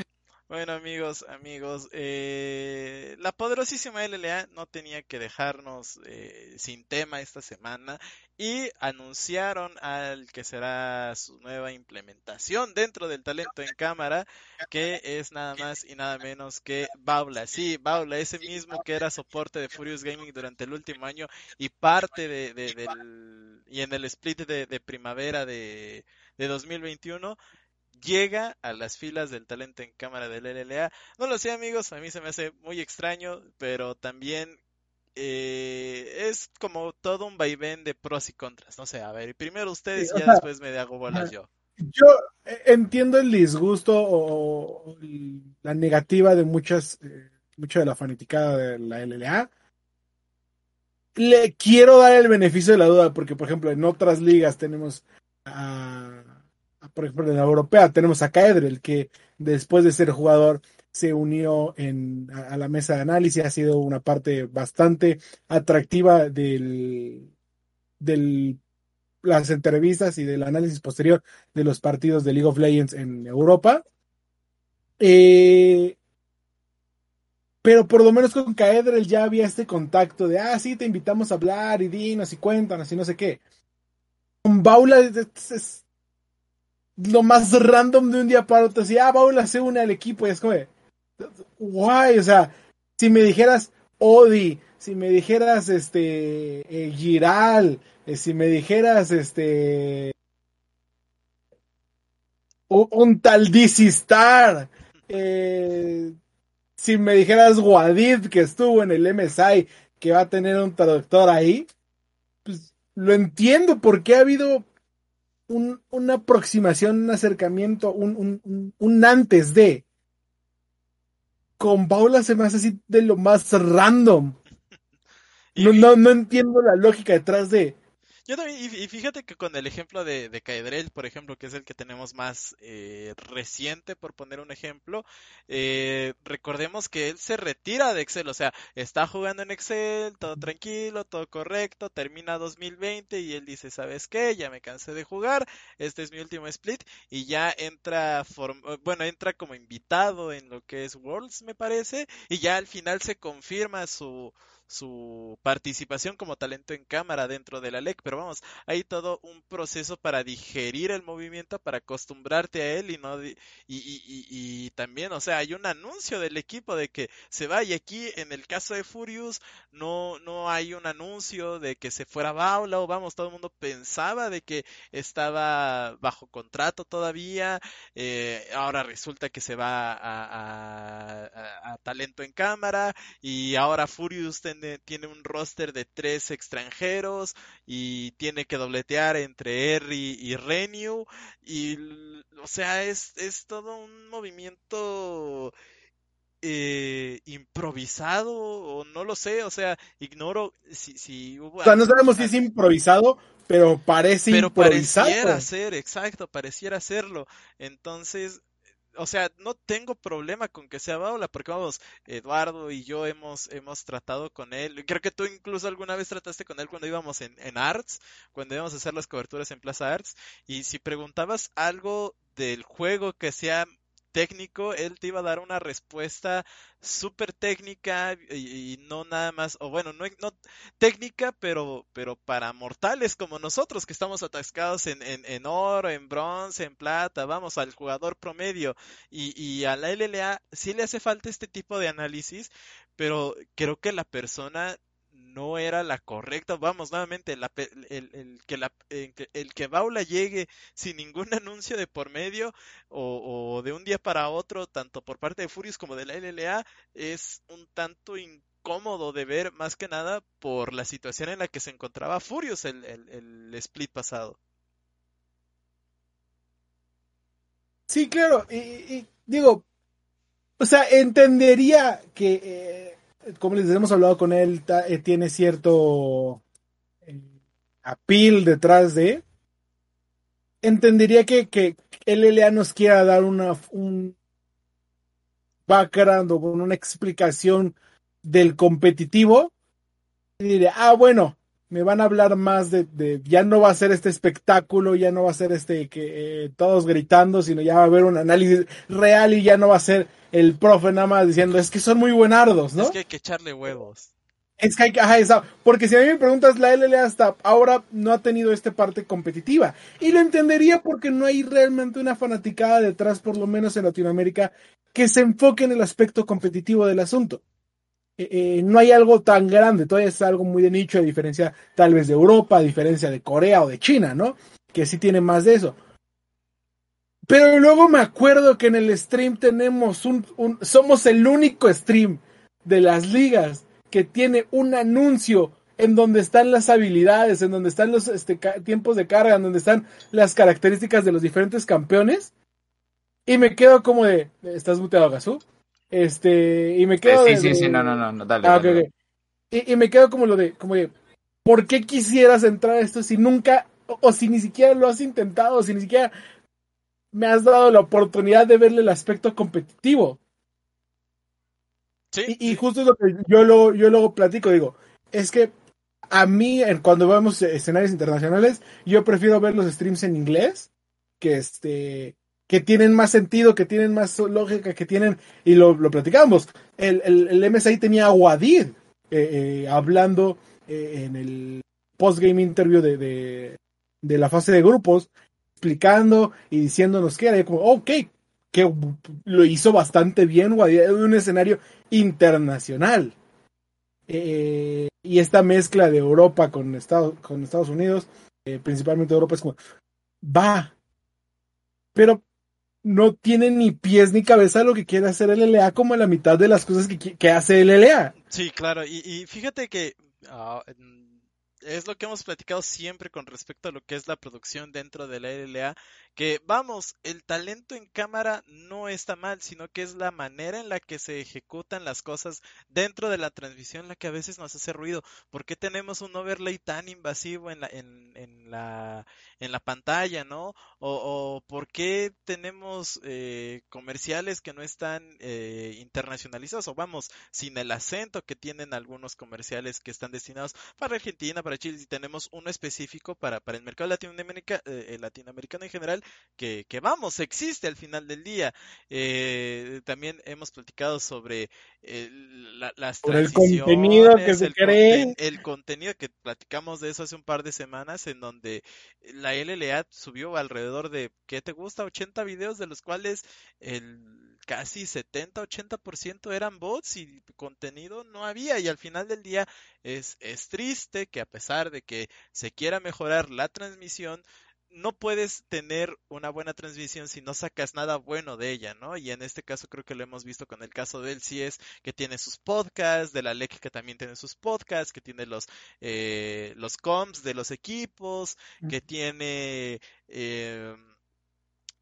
bueno, amigos, amigos, eh, la poderosísima LLA no tenía que dejarnos eh, sin tema esta semana y anunciaron al que será su nueva implementación dentro del talento en cámara, que es nada más y nada menos que Baula. Sí, Baula, ese mismo que era soporte de Furious Gaming durante el último año y parte de, del y en el split de, primavera de, de 2021 llega a las filas del talento en cámara del LLA. No lo sé amigos, a mí se me hace muy extraño, pero también eh, es como todo un vaivén de pros y contras. No sé, a ver, primero ustedes y ya después me hago bolas yo. Yo entiendo el disgusto o, la negativa de muchas, eh, mucha de la fanaticada de la LLA. Le quiero dar el beneficio de la duda porque, por ejemplo, en otras ligas tenemos a por ejemplo, en la europea tenemos a Caedrel, que después de ser jugador se unió en, a, la mesa de análisis, ha sido una parte bastante atractiva del, del las entrevistas y del análisis posterior de los partidos de League of Legends en Europa. Eh, pero por lo menos con Caedrel ya había este contacto de, ah, sí, te invitamos a hablar y dinos y cuéntanos y no sé qué. Con Baula es, lo más random de un día para otro, así, ah, Paula se une al equipo y es como, guay, o sea, si me dijeras Odi, si me dijeras este eh, Giral, eh, si me dijeras este un, tal DC Star, eh, si me dijeras Wadid que estuvo en el MSI, que va a tener un traductor ahí, pues lo entiendo porque ha habido una aproximación, un acercamiento, un, un, antes de. con Paula se me hace así de lo más random. No, no, no entiendo la lógica detrás de. Yo también, y fíjate que con el ejemplo de, de Caedrel, por ejemplo, que es el que tenemos más eh, reciente, por poner un ejemplo, eh, recordemos que él se retira de Excel, o sea, está jugando en Excel, todo tranquilo, todo correcto, termina 2020 y él dice, ¿sabes qué? Ya me cansé de jugar, este es mi último split y ya entra, bueno, entra como invitado en lo que es Worlds, me parece, y ya al final se confirma su su participación como talento en cámara dentro de la LEC, pero vamos, hay todo un proceso para digerir el movimiento, para acostumbrarte a él y no y, y, y, también, o sea, hay un anuncio del equipo de que se va y aquí en el caso de Furious no no hay un anuncio de que se fuera Baula o vamos, todo el mundo pensaba de que estaba bajo contrato todavía, eh, ahora resulta que se va a, a, talento en cámara y ahora Furious tiene, un roster de tres extranjeros y tiene que dobletear entre Erri y Renew. Y, o sea, es, es todo un movimiento eh, improvisado o no lo sé, o sea, ignoro si, si hubo... O sea, no sabemos si es improvisado, pero parece pero improvisado. pareciera ser, exacto, pareciera serlo. Entonces, o sea, no tengo problema con que sea Baula, porque vamos, Eduardo y yo hemos, hemos tratado con él. Creo que tú incluso alguna vez trataste con él cuando íbamos en, en Arts, cuando íbamos a hacer las coberturas en Plaza Arts. Y si preguntabas algo del juego que sea técnico, él te iba a dar una respuesta súper técnica y, no nada más, o bueno, no, no técnica, pero, pero para mortales como nosotros que estamos atascados en, en, en oro, en bronce, en plata, vamos al jugador promedio. Y, y a la LLA sí le hace falta este tipo de análisis, pero creo que la persona no era la correcta. Vamos, nuevamente, el, el, que la, el, que Baula llegue sin ningún anuncio de por medio o, de un día para otro, tanto por parte de Furious como de la LLA, es un tanto incómodo de ver, más que nada por la situación en la que se encontraba Furious el, el split pasado. Sí, claro, y, digo, o sea, entendería que eh, como les hemos hablado con él, eh, tiene cierto eh, apil detrás de. Entendería que, que LLA nos quiera dar una, un background o una explicación del competitivo. Y diría, ah, bueno, me van a hablar más de, ya no va a ser este espectáculo, ya no va a ser este que eh, todos gritando, sino ya va a haber un análisis real y ya no va a ser el profe nada más diciendo, es que son muy buenardos, ¿no? Es que hay que echarle huevos. Es que hay que, ajá, esa, porque si a mí me preguntas, la LLA hasta ahora no ha tenido esta parte competitiva. Y lo entendería porque no hay realmente una fanaticada detrás, por lo menos en Latinoamérica, que se enfoque en el aspecto competitivo del asunto. Eh, eh, no hay algo tan grande, todavía es algo muy de nicho, a diferencia tal vez de Europa, a diferencia de Corea o de China, ¿no? Que sí tiene más de eso. Pero luego me acuerdo que en el stream tenemos un, somos el único stream de las ligas que tiene un anuncio en donde están las habilidades, en donde están los este, tiempos de carga, en donde están las características de los diferentes campeones. Y me quedo como de, ¿estás muteado, Gazú? Este, y me quedo. Sí, sí, sí, no, no, no, dale. Ah, Y, me quedo como lo de, como de, ¿por qué quisieras entrar a esto si nunca, o, si ni siquiera lo has intentado, si ni siquiera me has dado la oportunidad de verle el aspecto competitivo? Sí, y, justo es lo que yo lo, yo luego platico, digo, es que a mí, cuando vemos escenarios internacionales, yo prefiero ver los streams en inglés que este que tienen más sentido, que tienen más lógica, que tienen, y lo, lo platicamos, el, el, el, MSI tenía a Wadir eh, eh, hablando eh, en el postgame interview de, de, de, la fase de grupos, explicando y diciéndonos que era como, ok, que lo hizo bastante bien Wadir en un escenario internacional. y esta mezcla de Europa con Estados, con Estados Unidos, principalmente Europa, es como, va, pero no tiene ni pies ni cabeza lo que quiere hacer el LLA como la mitad de las cosas que, que hace el LLA. Sí, claro, y, fíjate que ah, es lo que hemos platicado siempre con respecto a lo que es la producción dentro de la LLA, que vamos, el talento en cámara no está mal, sino que es la manera en la que se ejecutan las cosas dentro de la transmisión la que a veces nos hace ruido. ¿Por qué tenemos un overlay tan invasivo en la, en, en la, en la pantalla, no? O, o por qué tenemos eh, comerciales que no están eh, internacionalizados, o vamos, sin el acento que tienen algunos comerciales que están destinados para Argentina, para Chile, y tenemos uno específico para, para el mercado latinoamericano, eh, latinoamericano en general, que, que, vamos, existe al final del día. Eh, también hemos platicado sobre eh, la, las Por el contenido que se el, cree. conten- el contenido que platicamos de eso hace un par de semanas, en donde la LLA subió alrededor de, ¿qué te gusta? 80 videos, de los cuales el casi 70-80% eran bots y contenido no había. Y al final del día es, es triste que a pesar de que se quiera mejorar la transmisión, no puedes tener una buena transmisión si no sacas nada bueno de ella, ¿no? Y en este caso creo que lo hemos visto con el caso del CIES, que tiene sus podcasts, de la LEC que también tiene sus podcasts, que tiene los, eh, los comps de los equipos, que tiene... Eh,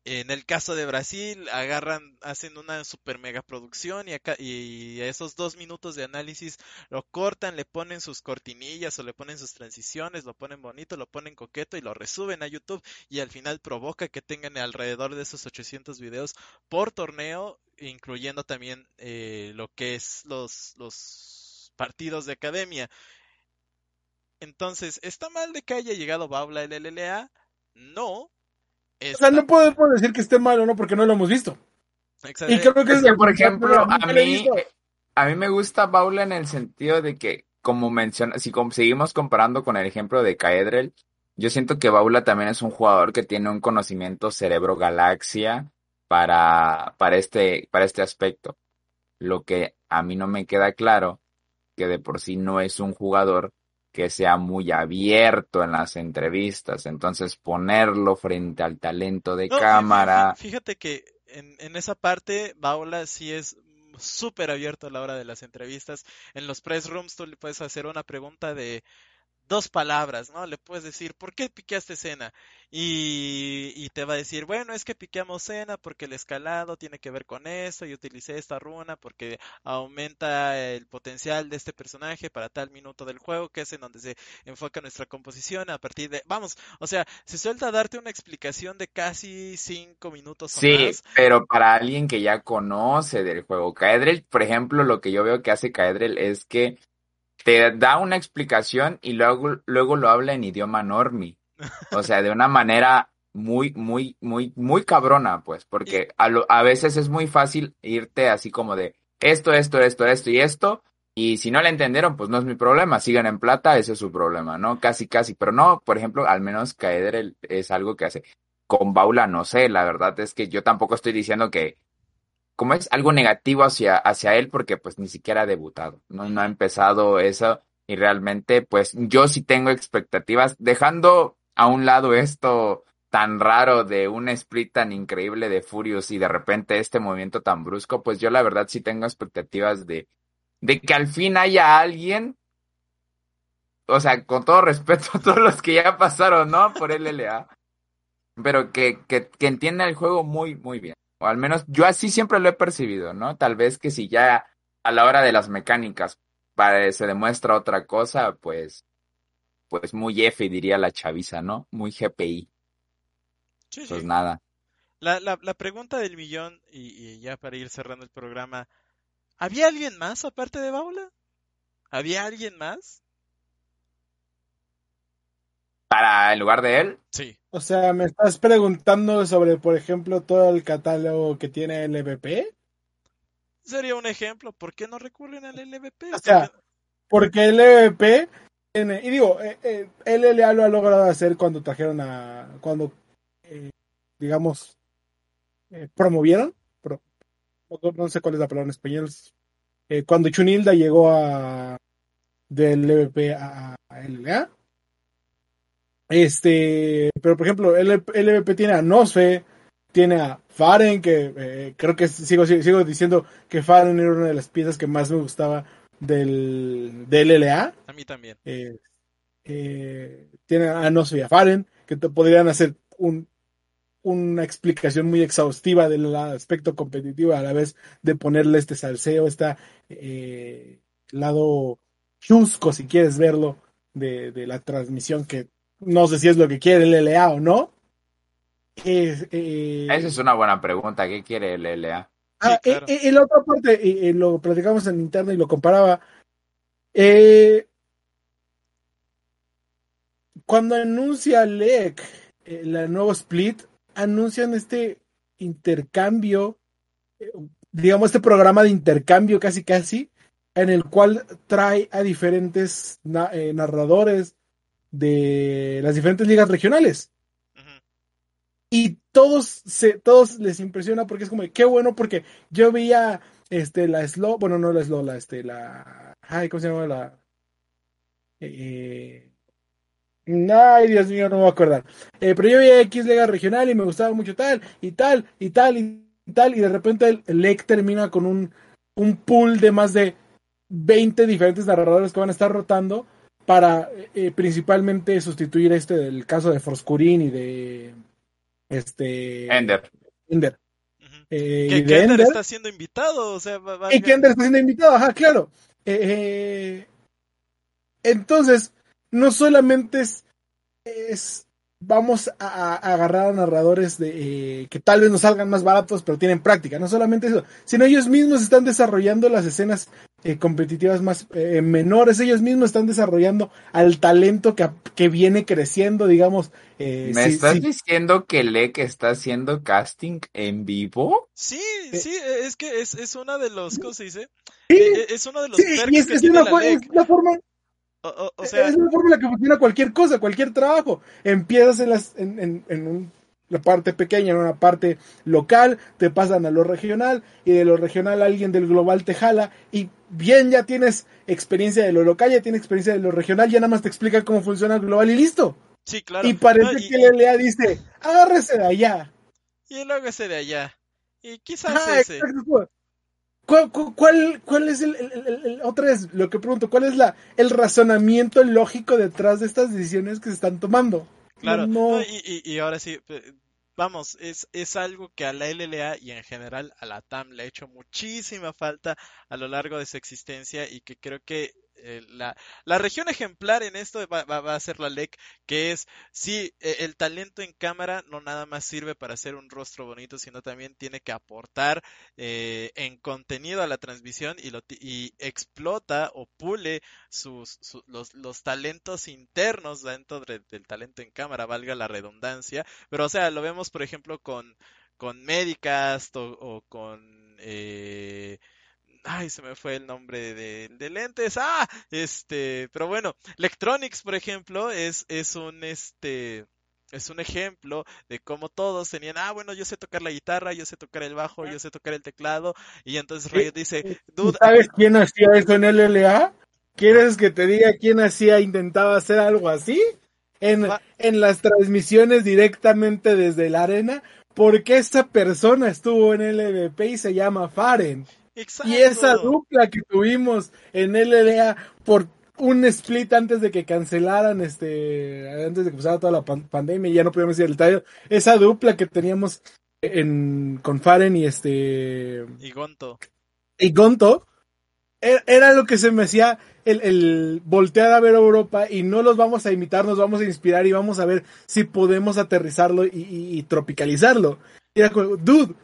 en el caso de Brasil, agarran, hacen una super mega producción y, acá, y esos dos minutos de análisis lo cortan, le ponen sus cortinillas o le ponen sus transiciones, lo ponen bonito, lo ponen coqueto y lo resuben a YouTube y al final provoca que tengan alrededor de esos 800 videos por torneo, incluyendo también eh, lo que es los, partidos de academia. Entonces, ¿está mal de que haya llegado Baula el LLA? No, O sea, no podemos decir que esté mal o no porque no lo hemos visto. Exacto. Y creo que Es es que, lo por ejemplo, a mí, a mí me gusta Baula en el sentido de que, como menciona, si seguimos comparando con el ejemplo de Caedrel, yo siento que Baula también es un jugador que tiene un conocimiento cerebro galaxia para, para este, para este aspecto. Lo que a mí no me queda claro, que de por sí no es un jugador que sea muy abierto en las entrevistas. Entonces, ponerlo frente al talento de No, cámara. fí- Fíjate que en, en esa parte, Baula sí es súper abierto a la hora de las entrevistas. En los press rooms tú le puedes hacer una pregunta de dos palabras, ¿no? Le puedes decir, ¿por qué piqueaste cena? Y, y te va a decir, bueno, es que piqueamos cena porque el escalado tiene que ver con esto y utilicé esta runa porque aumenta el potencial de este personaje para tal minuto del juego, que es en donde se enfoca nuestra composición a partir de, vamos, o sea, se suelta a darte una explicación de casi cinco minutos o Sí, más. pero para alguien que ya conoce del juego, Caedrel, por ejemplo, lo que yo veo que hace Caedrel es que te da una explicación y luego, luego lo habla en idioma normie. O sea, de una manera muy, muy, muy, muy cabrona, pues, porque a, lo- a veces es muy fácil irte así como de esto, esto, esto, esto y esto, y si no le entendieron, pues no es mi problema, sigan en plata, ese es su problema, ¿no? Casi, casi, pero no, por ejemplo, al menos Caedrel es algo que hace. Con Baula no sé, la verdad es que yo tampoco estoy diciendo que como es algo negativo hacia, hacia él porque pues ni siquiera ha debutado, no, no ha empezado eso y realmente pues yo sí tengo expectativas, dejando a un lado esto tan raro de un split tan increíble de Furious y de repente este movimiento tan brusco, pues yo la verdad sí tengo expectativas de, de que al fin haya alguien, o sea, con todo respeto a todos los que ya pasaron, ¿no? Por LLA, pero que, que, que entienda el juego muy, muy bien. O al menos yo así siempre lo he percibido, ¿no? Tal vez que si ya a la hora de las mecánicas se demuestra otra cosa, pues, pues muy F diría la chaviza, ¿no? Muy GPI. Sí, Pues sí. nada. La, la, la pregunta del millón, y, y ya para ir cerrando el programa, ¿había alguien más aparte de Baula? ¿Había alguien más? Para en lugar de él, Sí. O sea, me estás preguntando sobre, por ejemplo, todo el catálogo que tiene el EVP. Sería un ejemplo. ¿Por qué no recurren al LVP? O sea, ¿Por qué- Porque el EVP tiene, y digo, eh, eh, LLA lo ha logrado hacer cuando trajeron a, cuando, eh, digamos, eh, promovieron, pro- no- sé cuál es la palabra en español, eh, cuando Chunilda llegó a del EVP a, a LLA. Este, pero por ejemplo, el LVP tiene a Nosfe, tiene a Faren, que eh, creo que sigo, sigo, sigo diciendo que Faren era una de las piezas que más me gustaba del, del LLA. A mí también. Eh, eh, tiene a Noso y a Faren, que te podrían hacer un, una explicación muy exhaustiva del aspecto competitivo a la vez de ponerle este salseo, este lado chusco, si quieres verlo, de, de, la transmisión, que no sé si es lo que quiere el LA o no. Eh, Esa es una buena pregunta, ¿qué quiere el LA? Ah, sí, eh, la otra parte, lo platicamos en interno y lo comparaba. Eh, cuando anuncia LEC el nuevo split, anuncian este intercambio, digamos, este programa de intercambio casi casi, en el cual trae a diferentes narradores de las diferentes ligas regionales. Y todos, se, todos les impresiona porque es como, qué bueno, porque yo veía este, la Slow, bueno, no la Slow, la, este, la, ay, ¿cómo se llama la? Eh, ay, Dios mío, no me voy a acordar. Eh, pero yo veía X Liga Regional y me gustaba mucho tal, y tal, y tal, y tal, y de repente el, el LEC termina con un, un pool de más de 20 diferentes narradores que van a estar rotando para eh, principalmente sustituir este del caso de Forscurin y de este Ender. Ender. Eh, que, que Ender, está siendo invitado, o sea, y que Ender está siendo invitado, ajá, claro. Eh, entonces, no solamente es, es vamos a, agarrar a narradores de que tal vez nos salgan más baratos, pero tienen práctica. No solamente eso, sino ellos mismos están desarrollando las escenas eh, competitivas más eh, menores. Ellos mismos están desarrollando al talento que, que viene creciendo, digamos. Eh, ¿Me estás diciendo que LEC está haciendo casting en vivo? Sí, sí, es que es, es una de los, ¿cómo se dice? Es uno de los sí, y es, que es, una, es la forma es la forma en la que funciona cualquier cosa, cualquier trabajo. Empiezas en, las, en, en, una parte pequeña, en una parte local, te pasan a lo regional y de lo regional alguien del global te jala y bien ya tienes experiencia de lo local, ya tienes experiencia de lo regional, ya nada más te explica cómo funciona el global y listo. Sí, claro. Y parece que el LA dice, agárrese de allá. Y luego ese de allá. Y quizás ese. ¿Cuál, cuál, cuál es el, el, otra vez lo que pregunto, cuál es la, el razonamiento lógico detrás de estas decisiones que se están tomando? Claro, no, y, y, ahora sí, vamos, es, es algo que a la LLA y en general a la TAM le ha hecho muchísima falta a lo largo de su existencia y que creo que eh, la, la, región ejemplar en esto va, va, a ser la LEC, que es, sí, e, el talento en cámara no nada más sirve para hacer un rostro bonito, sino también tiene que aportar eh, en contenido a la transmisión y, lo, y explota o pule sus, los, los, talentos internos dentro del talento en cámara, valga la redundancia. Pero, o sea, lo vemos, por ejemplo, con, con Medicast o, o con... Eh, ay, se me fue el nombre de, lentes, ah, este, pero bueno, Electronics, por ejemplo, es, es un, este, es un ejemplo de cómo todos tenían, ah, bueno, yo sé tocar la guitarra, yo sé tocar el bajo, yo sé tocar el teclado, y entonces Riot dice, dude, ¿sabes quién hacía eso en LLA? ¿Quieres que te diga quién hacía, intentaba hacer algo así? En, en las transmisiones directamente desde la arena, porque esa persona estuvo en LVP y se llama Faren. Y esa dupla que tuvimos en LLA por un split antes de que cancelaran, este, antes de que pasara toda la pandemia y ya no podíamos decir el tallo, esa dupla que teníamos en, con Faren y este... Y Gonto. Y Gonto, e-, era lo que se me hacía el, el, voltear a ver Europa y no los vamos a imitar, nos vamos a inspirar y vamos a ver si podemos aterrizarlo y, y tropicalizarlo. Y era como, dude,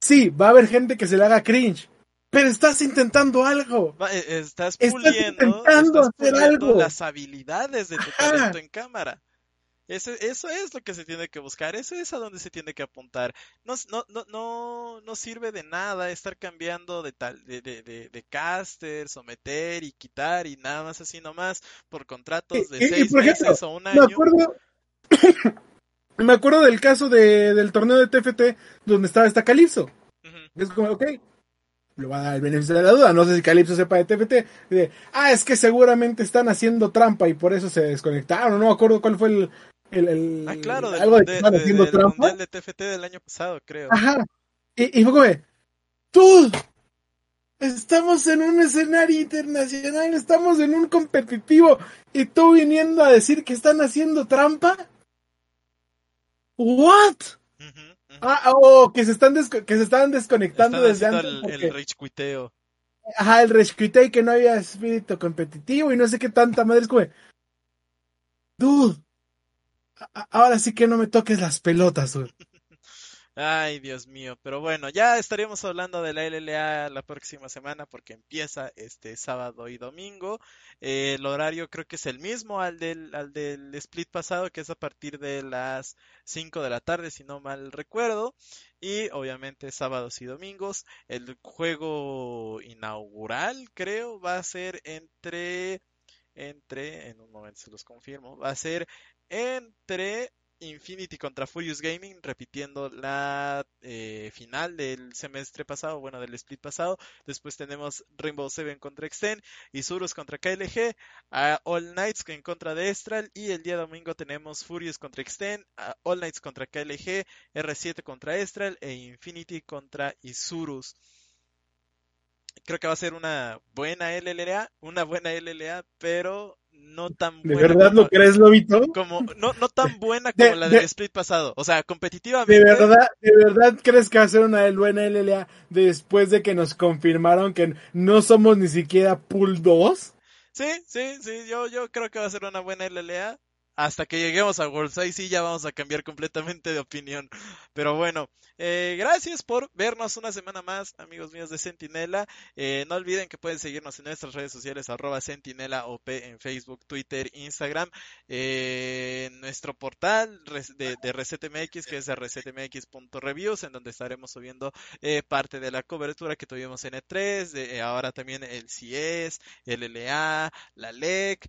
sí, va a haber gente que se le haga cringe, pero estás intentando algo. Eh, estás puliendo, estás hacer algo. las habilidades de tu talento en cámara. Eso, eso es lo que se tiene que buscar, eso es a donde se tiene que apuntar. No, no, no, no, no sirve de nada estar cambiando de, tal, de, de, de, caster, someter y quitar y nada más así nomás por contratos de seis meses o un año. Me acuerdo, me acuerdo del caso de, del torneo de TFT donde estaba esta Calypso. Es como, ok, lo va a dar el beneficio de la duda. No sé si Calypso sepa de TFT. De, ah, es que seguramente están haciendo trampa y por eso se desconectaron. No me acuerdo cuál fue el. el, el ah, claro, algo de, que estaban haciendo trampa. Mundial de TFT del año pasado, creo. Ajá. Y, y fue como, tú. Estamos en un escenario internacional, estamos en un competitivo y tú viniendo a decir que están haciendo trampa. What? Ah, oh, que se están que se estaban desconectando desde antes. El, porque... el rage quiteo. Ajá, el rage quiteo y que no había espíritu competitivo y no sé qué tanta madre es como. Dude, ahora sí que no me toques las pelotas, dude. Ay, Dios mío. Pero bueno, ya estaríamos hablando de la LLA la próxima semana porque empieza este sábado y domingo. Eh, el horario creo que es el mismo al del, al del split pasado, que es a partir de las 5 de la tarde, si no mal recuerdo. Y obviamente sábados y domingos. El juego inaugural, creo, va a ser entre entre, en un momento se los confirmo, va a ser entre Infinity contra Furious Gaming, repitiendo la eh, final del semestre pasado, bueno, del split pasado. Después tenemos Rainbow Seven contra Extend, Isurus contra KLG, All Knights en contra de Estral y el día domingo tenemos Furious contra Extend, All Knights contra KLG, R7 contra Estral e Infinity contra Isurus creo que va a ser una buena LLA, una buena LLA, pero no tan buena. ¿De verdad lo crees, Lobito? Como, no, no tan buena como la del split pasado. O sea, competitivamente. ¿De verdad, ¿De verdad crees que va a ser una buena LLA después de que nos confirmaron que no somos ni siquiera Pool 2? Sí, sí, sí, yo, yo creo que va a ser una buena LLA hasta que lleguemos a World Size sí ya vamos a cambiar completamente de opinión. Pero bueno, eh, gracias por vernos una semana más, amigos míos de Sentinela. Eh, no olviden que pueden seguirnos en nuestras redes sociales, arroba Sentinela OP en Facebook, Twitter, Instagram. Eh, nuestro portal de, de ResetMX, que es resetmx.reviews, en donde estaremos subiendo parte de la cobertura que tuvimos en E3, de, ahora también el CIES, el LA, la LEC,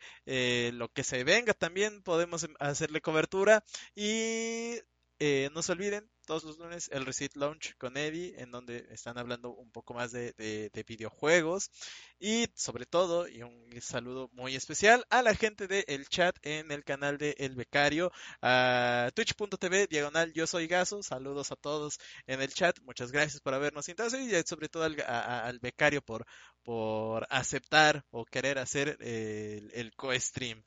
lo que se venga también podemos em, hacerle cobertura y eh, no se olviden todos los lunes el Receipt Launch con Eddie, en donde están hablando un poco más de, videojuegos. Y sobre todo, y un saludo muy especial a la gente del chat en el canal de El Becario, a twitch.tv, diagonal yo soy Gaso. Saludos a todos en el chat. Muchas gracias por habernos invitado y sobre todo al, Becario por, por aceptar o querer hacer el, el co-stream.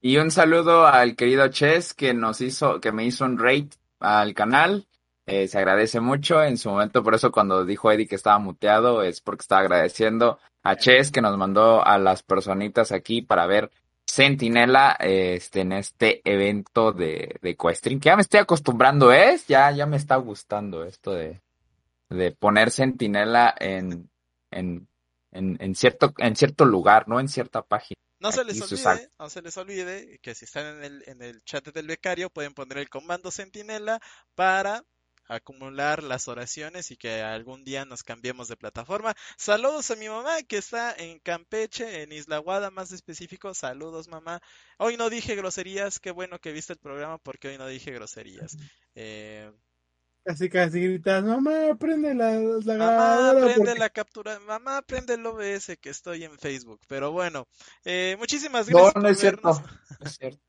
Y un saludo al querido Chess que nos hizo, que me hizo un rate al canal. Eh, se agradece mucho. En su momento, por eso cuando dijo Eddie que estaba muteado, es porque estaba agradeciendo a Chess que nos mandó a las personitas aquí para ver Sentinela este, en este evento de, de Questring, que ya me estoy acostumbrando, ¿es? Ya, ya me está gustando esto de, de poner Sentinela en, en, en, en, cierto, en cierto lugar, no en cierta página. No se les olvide, no se les olvide que si están en el, en el chat del becario pueden poner el comando sentinela para acumular las oraciones y que algún día nos cambiemos de plataforma. Saludos a mi mamá que está en Campeche, en Isla Guada más específico. Saludos mamá. Hoy no dije groserías, qué bueno que viste el programa porque hoy no dije groserías. Eh, Casi casi gritas, mamá, prende la, la Mamá, prende la captura, mamá, prende el OBS que estoy en Facebook. Pero bueno, eh, muchísimas gracias no, no es Cierto. es cierto.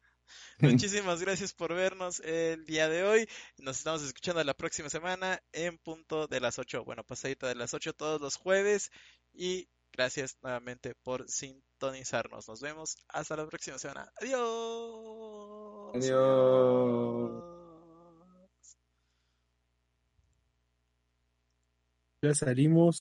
Muchísimas gracias por vernos el día de hoy. Nos estamos escuchando la próxima semana en punto de las 8. Bueno, pasadita de las 8 todos los jueves. Y gracias nuevamente por sintonizarnos. Nos vemos hasta la próxima semana. Adiós. Adiós. Salimos